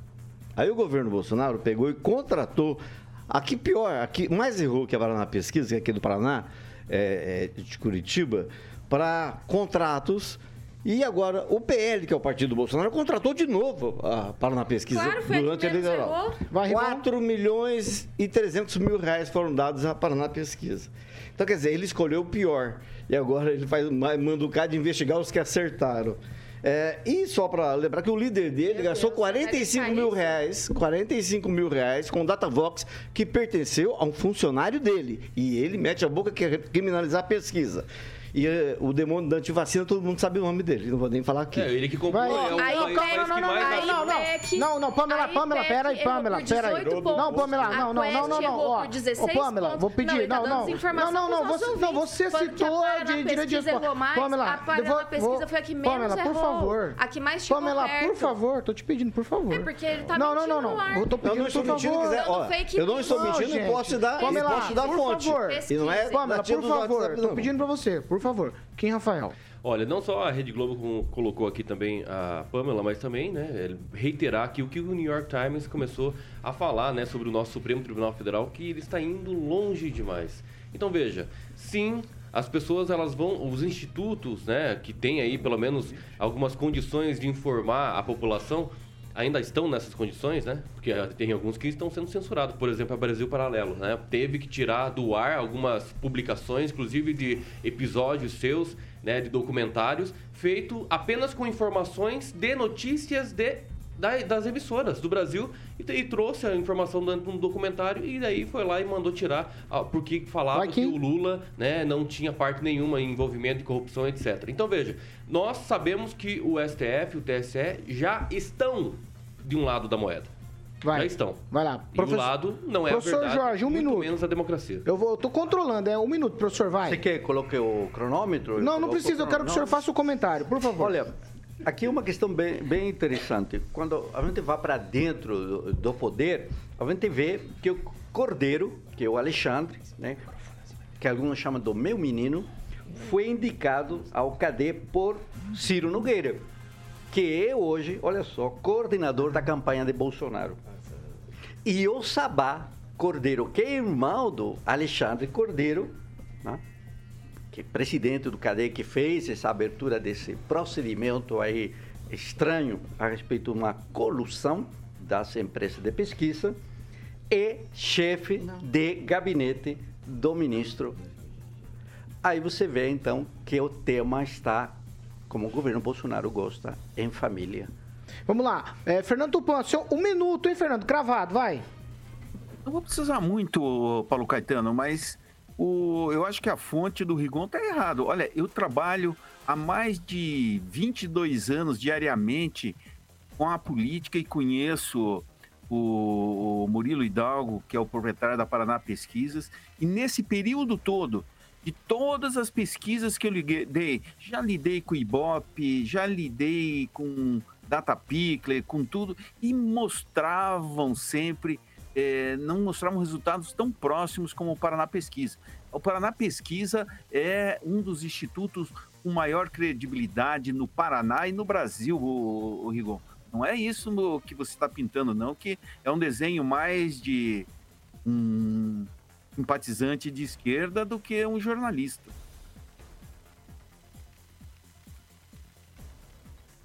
Aí o governo Bolsonaro pegou e contratou. Aqui pior, aqui mais errou que a Paraná Pesquisa, que é aqui do Paraná, é, é, de Curitiba, para contratos. E agora o PL, que é o partido do Bolsonaro, contratou de novo a Paraná Pesquisa
Claro,
durante a eleição.
errou.
Vai, Rigon.
4 milhões e 300 mil reais foram dados à Paraná Pesquisa. Então, quer dizer, ele escolheu o pior. E agora ele faz, manda o cara de investigar os que acertaram. É, e só para lembrar que o líder dele gastou 45 mil reais, 45 mil reais com Datavox que pertenceu a um funcionário dele. E ele mete a boca que quer criminalizar a pesquisa. E eh, o demônio da antivacina, todo mundo sabe o nome dele, não vou nem falar aqui.
É, ele que comprou,
Vai.
é o
Aí,
país
não, não,
mais
não,
aí,
não, não. Não, não, Pamela,
aí,
Pamela, peraí,
errou
Pamela.
18 pontos.
Não, Pamela, não, não, não, não, não, ó.
por 16
Ô, Pamela, vou pedir, não, não. Não, não, não, você, não, você citou de direito de resposta. Pamela,
a Paraná Pesquisa foi a que menos
Pamela, por favor.
A que mais chegou
Pamela, por favor, tô te pedindo, por favor.
É porque ele tá
Não, não, não,
mentindo
não.
no ar.
Eu tô
Eu não estou mentindo, quiser, eu não estou mentindo
Não,
e posso te dar,
Pamela,
posso te dar
por
fonte.
favor.
E não é
Pamela, por favor, tô
não.
pedindo pra você, por favor. Quem, Rafael?
Olha, não só a Rede Globo colocou aqui também a Pamela, mas também, né, reiterar aqui o que o New York Times começou a falar, né, sobre o nosso Supremo Tribunal Federal, que ele está indo longe demais. Então veja, sim, as pessoas elas vão, os institutos, né, que têm aí pelo menos algumas condições de informar a população, ainda estão nessas condições, né? Porque eh, tem alguns que estão sendo censurados. Por exemplo, a Brasil Paralelo, né? Teve que tirar do ar algumas publicações, inclusive de episódios seus, né? De documentários, feito apenas com informações de notícias de da- das emissoras do Brasil e, e trouxe a informação dentro de um documentário e daí foi lá e mandou tirar ah, porque falava que o Lula né, não tinha parte nenhuma em envolvimento de corrupção, etc. Então veja, nós sabemos que o STF, o TSE já estão de um lado da moeda.
Vai.
Já estão.
Vai lá.
E
Professor-
o lado não é
Professor
a verdade,
Jorge, um
muito
minuto.
menos a democracia.
Eu vou, eu tô controlando, é um minuto, professor, vai.
Você quer que coloque o cronômetro?
Não, não precisa, eu quero que o senhor faça o comentário, por favor.
Olha, aqui é uma questão bem, bem interessante. Quando a gente vai para dentro do, do poder, a gente vê que o Cordeiro, que é o Alexandre, né, que alguns chamam do meu menino, foi indicado ao cadê por Ciro Nogueira, que é hoje, olha só, coordenador da campanha de Bolsonaro. E o Sabá Cordeiro, que é irmão do Alexandre Cordeiro, né? que é presidente do CADE, que fez essa abertura desse procedimento aí estranho a respeito de uma colução das empresas de pesquisa, e chefe de gabinete do ministro. Aí você vê então que o tema está, como o governo Bolsonaro gosta, em família.
Vamos lá. É, Fernando Tupan, seu, um minuto, hein, Fernando? Cravado, vai.
Não vou precisar muito, Paulo Caetano, mas o, eu acho que a fonte do Rigon está errado. Olha, eu trabalho há mais de 22 anos diariamente com a política e conheço o, o Murilo Hidalgo, que é o proprietário da Paraná Pesquisas, e nesse período todo, de todas as pesquisas que eu lidei, já lidei com Ibope, já lidei com Data Pickler, com tudo, e mostravam sempre, eh, não mostravam resultados tão próximos como o Paraná Pesquisa. O Paraná Pesquisa é um dos institutos com maior credibilidade no Paraná e no Brasil, o, o Rigon. Não é isso que você está pintando, não, que é um desenho mais de um simpatizante de esquerda do que um jornalista.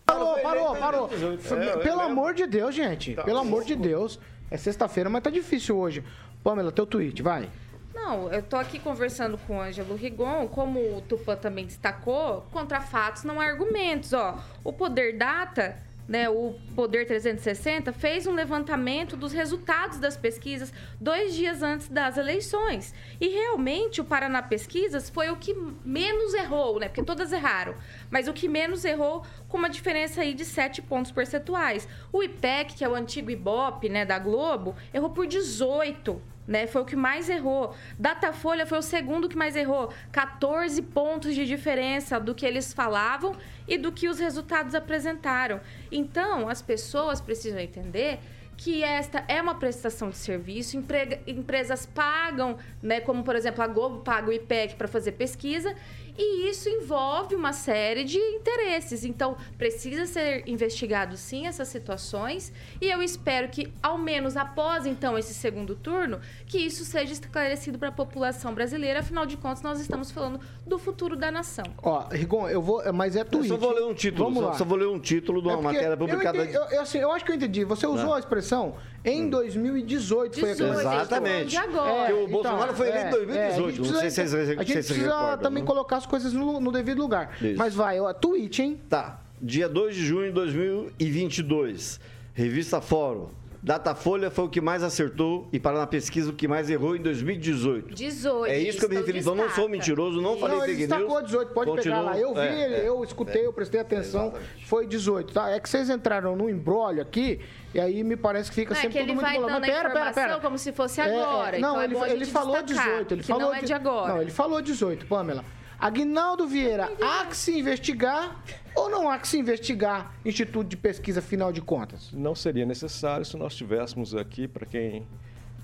Parou, parou, parou.
É,
Pelo amor de Deus, gente. Pelo amor de Deus. É sexta-feira, mas tá difícil hoje. Pamela, teu tweet, vai.
Não, eu tô aqui conversando com o Ângelo Rigon, como o Tupã também destacou, contra fatos não há argumentos, ó. O Poder Data, né, o Poder 360, fez um levantamento dos resultados das pesquisas dois dias antes das eleições. E realmente o Paraná Pesquisas foi o que menos errou, né? Porque todas erraram. Mas o que menos errou com uma diferença aí de 7 pontos percentuais. O IPEC, que é o antigo Ibope, né, da Globo, errou por 18 né? Foi o que mais errou. Datafolha foi o segundo que mais errou. 14 pontos de diferença do que eles falavam e do que os resultados apresentaram. Então, as pessoas precisam entender que esta é uma prestação de serviço, empresas pagam, né, como por exemplo a Globo paga o IPEC para fazer pesquisa, e isso envolve uma série de interesses. Então, precisa ser investigado sim essas situações, e eu espero que ao menos após então esse segundo turno, que isso seja esclarecido para a população brasileira, afinal de contas nós estamos falando do futuro da nação.
Ó, Rigon, eu vou. Mas é
Eu
tweet.
só vou ler um título,
Vamos
só,
lá.
só vou ler um título de uma
É
matéria
eu
publicada.
entendi- eu, eu, assim, eu acho que eu entendi. Você usou
Tá.
a expressão em 2018. Foi aquela
18,
Exatamente.
de agora.
Que o Bolsonaro foi eleito em 2018, não sei se vocês-
A gente
se
precisa
recordam,
também
né?
colocar as coisas no, no devido lugar.
Isso.
Mas vai, ó, tweet, hein?
Tá. Dia 2 de junho de 2022. Revista Fórum. Datafolha foi o que mais acertou e para na pesquisa o que mais errou em 2018.
18.
É isso que eu me
então
referi. Então não sou mentiroso, não falei
Não, ele
fake
destacou
news.
18, pode pegar
Continuo-
lá. Eu vi,
é,
ele,
é,
eu escutei, eu prestei atenção. Foi 18, tá? É que vocês entraram no embrólio aqui, e aí me parece que fica
Não, é
sempre
que
todo
ele
muito
vai dando
pera, pera,
informação
pera.
como se fosse
É, é,
agora.
Não,
então é
ele, ele falou
destacar
18. Ele
que
falou
não é de agora.
Não, ele falou 18, Pamela. Aguinaldo Vieira, há que se investigar ou não há que se investigar Instituto de Pesquisa, afinal de contas?
Não seria necessário se nós tivéssemos aqui, para quem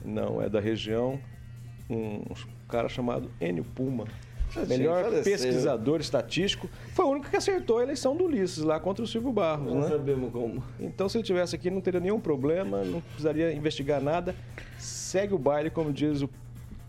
não é da região, um cara chamado Enio Puma.
Já
Melhor
falecido.
pesquisador estatístico. Foi o único que acertou a eleição do Ulisses lá contra o Silvio Barros,
Não
né?
sabemos como.
Então, se ele tivesse aqui, não teria nenhum problema, não precisaria investigar nada. Segue o baile, como diz o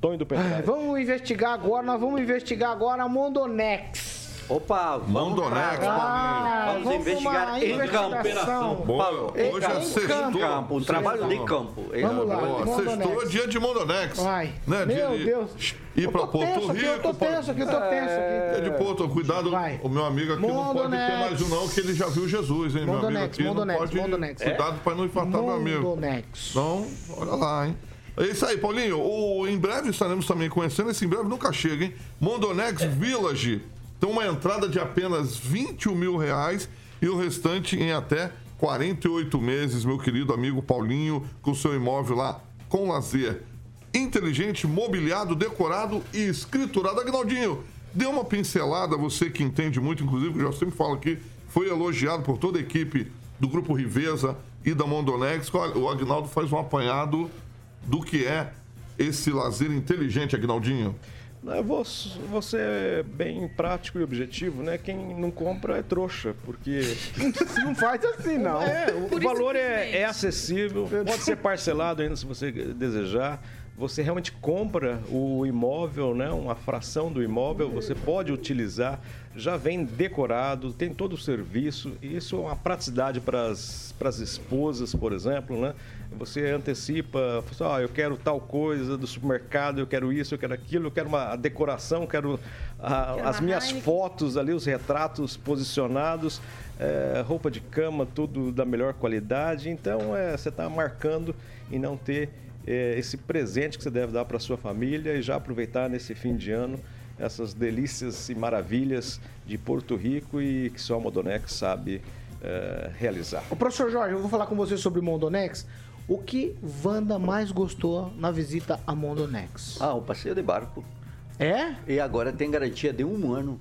Tonho do Pendrive.
Vamos investigar agora, nós vamos investigar agora a Mondonex.
Opa,
Mondonex,
Ah,
Vamos
vamos
investigar em campo.
Boa. Hoje é sextou.
campo, um trabalho de campo.
Vamos lá. Mondonex.
Sextou é dia de Mondonex.
Vai.
Né?
Meu
de
Deus.
Ir
tô
Porto
aqui, eu tô
Rico.
tenso aqui, eu tô tenso aqui.
É de Porto, cuidado,
Vai.
o meu amigo aqui não pode
Mondonex.
ter mais um não, que ele já viu Jesus, hein, meu amigo
Mondonex,
aqui.
Mondonex,
não pode...
Mondonex.
Cuidado pra não infartar meu amigo.
Mondonex.
Então, olha lá, hein. É isso aí, Paulinho. O, em breve estaremos também conhecendo. Esse em breve nunca chega, hein? Mondonex Village. Tem uma entrada de apenas 21 mil reais e o restante em até 48 meses, meu querido amigo Paulinho, com seu imóvel lá com lazer. Inteligente, mobiliado, decorado e escriturado. Agnaldinho, dê uma pincelada, você que entende muito, inclusive, que eu já sempre falo aqui, foi elogiado por toda a equipe do Grupo Riveza e da Mondonex. O Agnaldo faz um apanhado do que é esse lazer inteligente, Agnaldinho.
Eu vou, vou ser bem prático e objetivo, né? Quem não compra é trouxa, porque
Não faz assim, não.
É, o
Por
valor é, é acessível, pode ser parcelado ainda se você desejar. Você realmente compra o imóvel, né, uma fração do imóvel, você pode utilizar, já vem decorado, tem todo o serviço. E isso é uma praticidade para as, para as esposas, por exemplo, né? Você antecipa, fala assim, ah, eu quero tal coisa do supermercado, eu quero isso, eu quero aquilo, eu quero uma decoração, quero a-
Quero
as minhas
Heineken.
fotos ali, os retratos posicionados, é, roupa de cama, tudo da melhor qualidade. Então, é, você está marcando e não ter é, esse presente que você deve dar para sua família e já aproveitar nesse fim de ano essas delícias e maravilhas de Porto Rico e que só a Modonex sabe é, realizar.
Ô, professor Jorge, eu vou falar com você sobre o Mondonex. O que Wanda mais gostou na visita a Mondonex?
Ah, o passeio de barco.
É?
E agora tem garantia de um ano.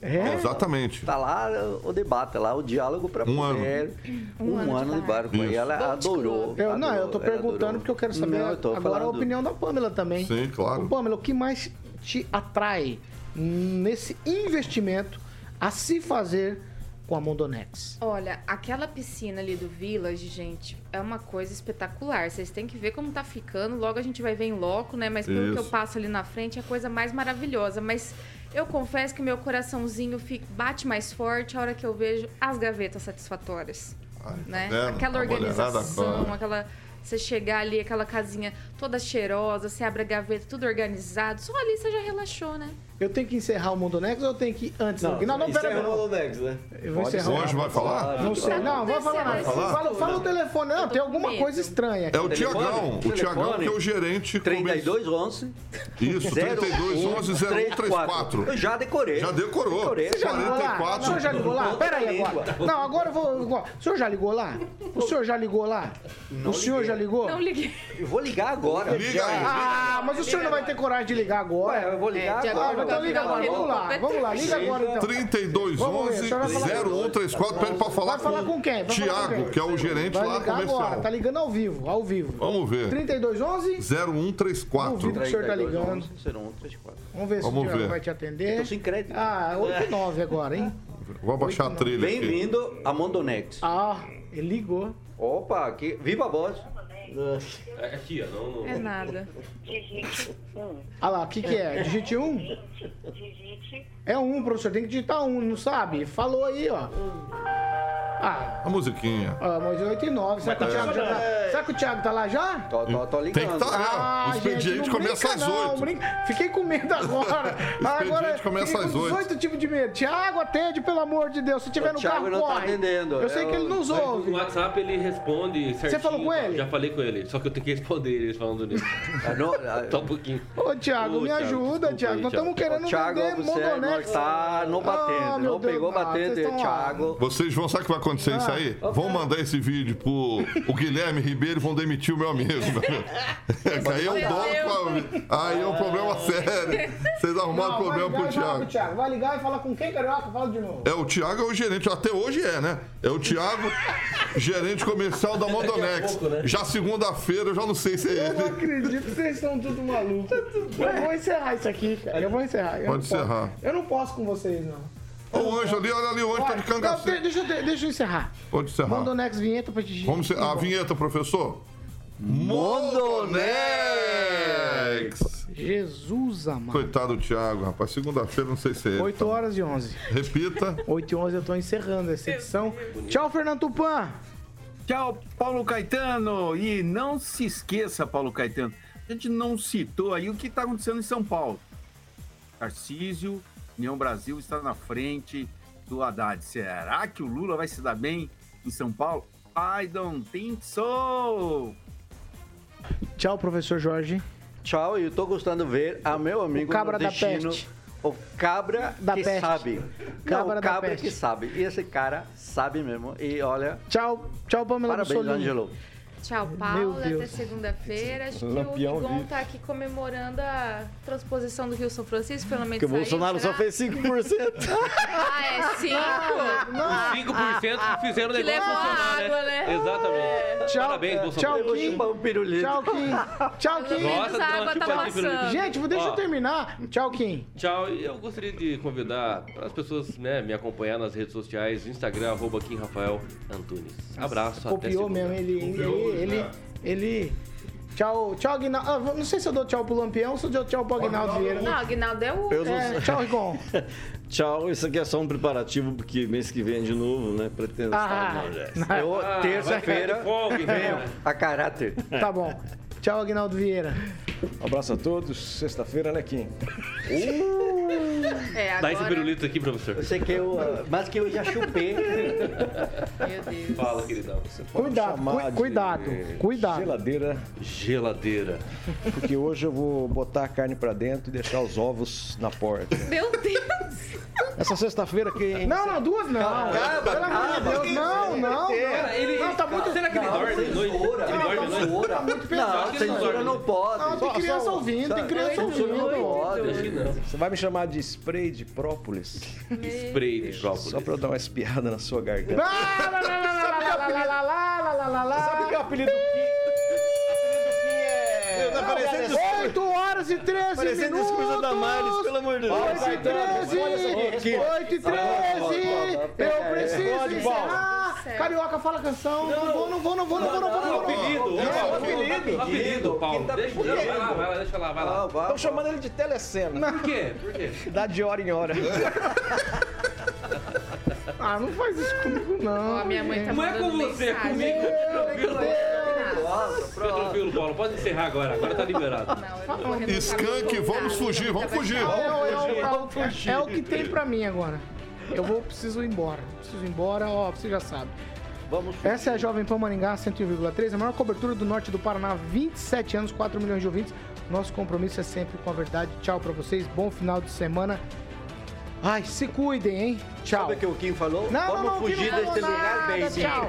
É?
Exatamente.
Tá lá o debate, lá o diálogo para
Um
poder. Um, ano, de barco.
Isso.
E ela adorou.
Eu, não, eu tô perguntando
adorou.
porque eu quero saber
Não, eu tô
agora a
falando-
opinião da Pamela também.
Sim, claro.
Ô, Pamela, o que mais te atrai nesse investimento a se fazer com a Mondonex?
Olha, aquela piscina ali do Village, gente, é uma coisa espetacular. Vocês têm que ver como tá ficando. Logo a gente vai ver em loco, né? Mas pelo que eu
Isso.
passo ali na frente, é a coisa mais maravilhosa. Mas eu confesso que meu coraçãozinho fica- bate mais forte a hora que eu vejo as gavetas satisfatórias. né?
vendo?
Aquela
A mulherada
organização, aquela. Você chegar ali, aquela casinha toda cheirosa, você abre a gaveta, tudo organizado. Só ali você já relaxou, né?
Eu tenho que encerrar o Mondonex ou eu tenho que ir antes?
Não,
não, não pera, não.
o Mondonex, né?
Eu vou
Pode
encerrar.
Hoje vai falar?
Não sei, não, vou falar
Vai
mais.
falar?
Fala, fala o telefone. Não, tem alguma
medo.
coisa estranha aqui.
É o Tiagão. O Tiagão que é o gerente.
3211
Isso, 3211 0134.
Eu já decorei.
Já decorou.
Decorei.
Você já ligou lá? O
44.
senhor já ligou lá? Pera aí agora. Não, agora eu vou. O senhor já ligou lá? O senhor já ligou lá? O senhor
liguei.
já ligou?
Não liguei.
Eu vou ligar agora.
Liga aí.
Ah, mas o senhor não vai ter coragem de ligar agora?
Ué, eu vou ligar
É,
agora.
Então liga agora. Vamos lá, vamos lá. Liga agora então.
3211 0134. Pede pra falar
Vai falar com quem? Vai falar com
Tiago, que é o gerente
Vai
lá
ligar agora. Tá ligando ao vivo, ao vivo.
Vamos ver.
3211?
0134.
Duvido que o senhor tá ligando.
0134.
Vamos ver se
Vamos
o Tiago
ver.
vai te atender.
Tô sem crédito.
Ah, 89 agora, hein?
Vou abaixar a trilha aqui.
Bem-vindo a Mondonex.
Ah, ele ligou.
Opa, aqui. Viva a voz.
É aqui, ó. Não, não.
É nada.
Ah lá, o que que é? Digite 1? É um, professor. Tem que digitar um, não sabe? Falou aí, ó. Ah,
A musiquinha.
ah mas 8 e 9. Será que, o Thiago já tá, será que o Thiago tá lá já?
Tô, tô, tô ligando.
Tem que estar,
Ah,
é. O expediente
gente, não
começa às
não,
8.
brinca- Fiquei com medo agora. agora
começa às
com
oito.
18 tipos de medo. Tiago, atende, pelo amor de Deus. Se tiver
O
no
Thiago
carro,
não tá
corre.
atendendo.
Eu sei que ele nos ouve.
No WhatsApp ele responde certinho.
falou com ele?
Já falei com ele, só que eu tenho que responder eles falando nisso.
Ah, não, ah,
Só um pouquinho.
Ô, Thiago,
Ô,
me
Thiago,
ajuda, Thiago. Nós estamos
Thiago.
querendo
Thiago,
vender
você não
Mondonex.
está no
Ah,
batendo.
meu
não pegou
ah, vocês
batendo,
lá.
Thiago.
Vocês vão, sabe o que vai acontecer isso
Ah.
aí? Vão mandar esse vídeo pro o Guilherme Ribeiro e vão demitir o meu amigo. aí é um dó pra... Aí é um problema sério. Vocês arrumaram
Não,
problema pro Thiago.
Thiago. Vai ligar e falar com quem, Carioca? Fala de novo.
É, o Thiago é o gerente, até hoje é, né? É o Thiago, gerente comercial da Mondonex. Já segunda-feira, eu já não sei se é
Eu não
ele.
acredito que vocês estão tudo malucos. Eu vou encerrar isso aqui, cara. Eu vou encerrar. Eu
Pode
não posso.
encerrar.
Eu não posso com vocês, não.
Ô, o anjo ali, olha ali, o anjo tá de
Olha, não,
cangaceiro.
de- deixa, eu, deixa eu encerrar.
Pode encerrar.
Mondonex vinheta pra te
Vamos ser... A vinheta, professor? Mondonex!
Jesus amado.
Coitado do Thiago, rapaz. Segunda-feira, não sei se é ele.
8 horas e 11.
Repita.
8 e 11 eu tô encerrando essa edição. Tchau, Fernando Tupan.
Tchau, Paulo Caetano. E não se esqueça, Paulo Caetano, a gente não citou aí o que está acontecendo em São Paulo. Tarcísio, União Brasil está na frente do Haddad. Será que o Lula vai se dar bem em São Paulo? I don't think so.
Tchau, professor Jorge.
Tchau, eu tô gostando de ver a meu amigo
O cabra da peste.
O cabra
Da
que
peste.
sabe.
Cabra
Não,
da
o cabra
peste.
que sabe. E esse cara sabe mesmo. E olha,
Tchau, tchau, Pamela
parabéns,
Bussolini.
Ângelo.
Tchau, Paulo. Até segunda-feira. Acho que
Lampião
o Rigon
vivo.
tá aqui comemorando a transposição do Rio São Francisco, pelo menos
Porque o Bolsonaro só
será?
fez 5%.
Ah, é 5?
5% que fizeram o
Que
negócio
levou
funcionar,
água,
né?
né?
Exatamente.
Tchau,
Parabéns,
tchau,
Bolsonaro.
Vou
Kim.
um pirulito.
Tchau, Kim. Tchau, Kim.
Nossa,
água tá passando.
Gente, deixa eu terminar. Tchau, Kim.
Tchau, e eu gostaria de convidar para as pessoas né, me acompanhar nas redes sociais, Instagram, arroba Kim Rafael Antunes. Abraço, até
Copiou
segunda.
mesmo, ele, ele, ele, ele... Tchau, tchau, Aguinaldo. Ah, não sei se eu dou tchau pro Lampião ou se eu dou tchau pro Aguinaldo Vieira.
Não, Aguinaldo é o.
É, tchau, Rigon.
Tchau, isso aqui é só um preparativo, porque mês que vem de novo, né? Pretendo
Ah,
estar no
Ah,
terça-feira,
então.
a caráter.
Tá bom. Tchau, Aguinaldo Vieira.
Um abraço a todos. Sexta-feira, né, Kim?
É,
Dá esse
agora.
pirulito aqui, professor.
Eu sei que eu, ah, mas que eu já chupei.
Meu Deus.
Fala, queridão.
Cuidado,
Chamar
cu-
de
cuidado, cuidado.
Geladeira,
Geladeira.
porque hoje eu vou botar a carne pra dentro e deixar os ovos na porta.
Meu Deus.
Essa sexta-feira quem
Não, não, duas não.
Acaba,
Pelo amor de. Deus, não, não. não.
Ele,
Não, tá muito...
Será que ele dorme de noite? Ele dorme
censura.
Tá muito pesado.
Não, censura não pode.
Não, tem criança ouvindo, tem criança
Censura não
ouvindo.
pode.
Que.
Você vai me chamar de spray de própolis.
spray de própolis.
Só pra eu dar uma espiada na sua garganta. Sabe que é o apelido do Kim?
8 horas e 13 minutos.
Parecendo da Maris, pelo amor de Deus.
8 e 13. 8 e 13. Eu preciso
encerrar
encerrar. Carioca, fala a canção. Não vou, não vou, não vou, não vou, não vou. não vou.
Apelido,
É
apelido.
apelido.
Apelido, Paulo. Deixa,
quê?
vai lá, vai lá, deixa lá, vai lá.
Estão chamando ele de telecena.
Por quê? Por quê?
Dá de hora em hora.
Ah, não faz isso comigo, não.
Ó, minha mãe tá
Não é com você, é comigo.
Meu Deus.
Fica tranquilo, Paulo. Pode encerrar agora. Agora tá liberado.
Não, não meu
vamos fugir, vamos fugir.
É, é, é o que tem pra mim agora. Eu vou, preciso ir embora. Preciso ir embora, ó, você já sabe.
Vamos
Essa é a Jovem Pan Maringá 101,3, a maior cobertura do norte do Paraná, 27 anos, 4 milhões de ouvintes. Nosso compromisso é sempre com a verdade. Tchau pra vocês, bom final de semana. Ai, se cuidem, hein? Tchau.
Sabe o que o Kim falou?
Não,
Vamos
não, não,
fugir
não
desse lugar
nada,
bem.
Tchau.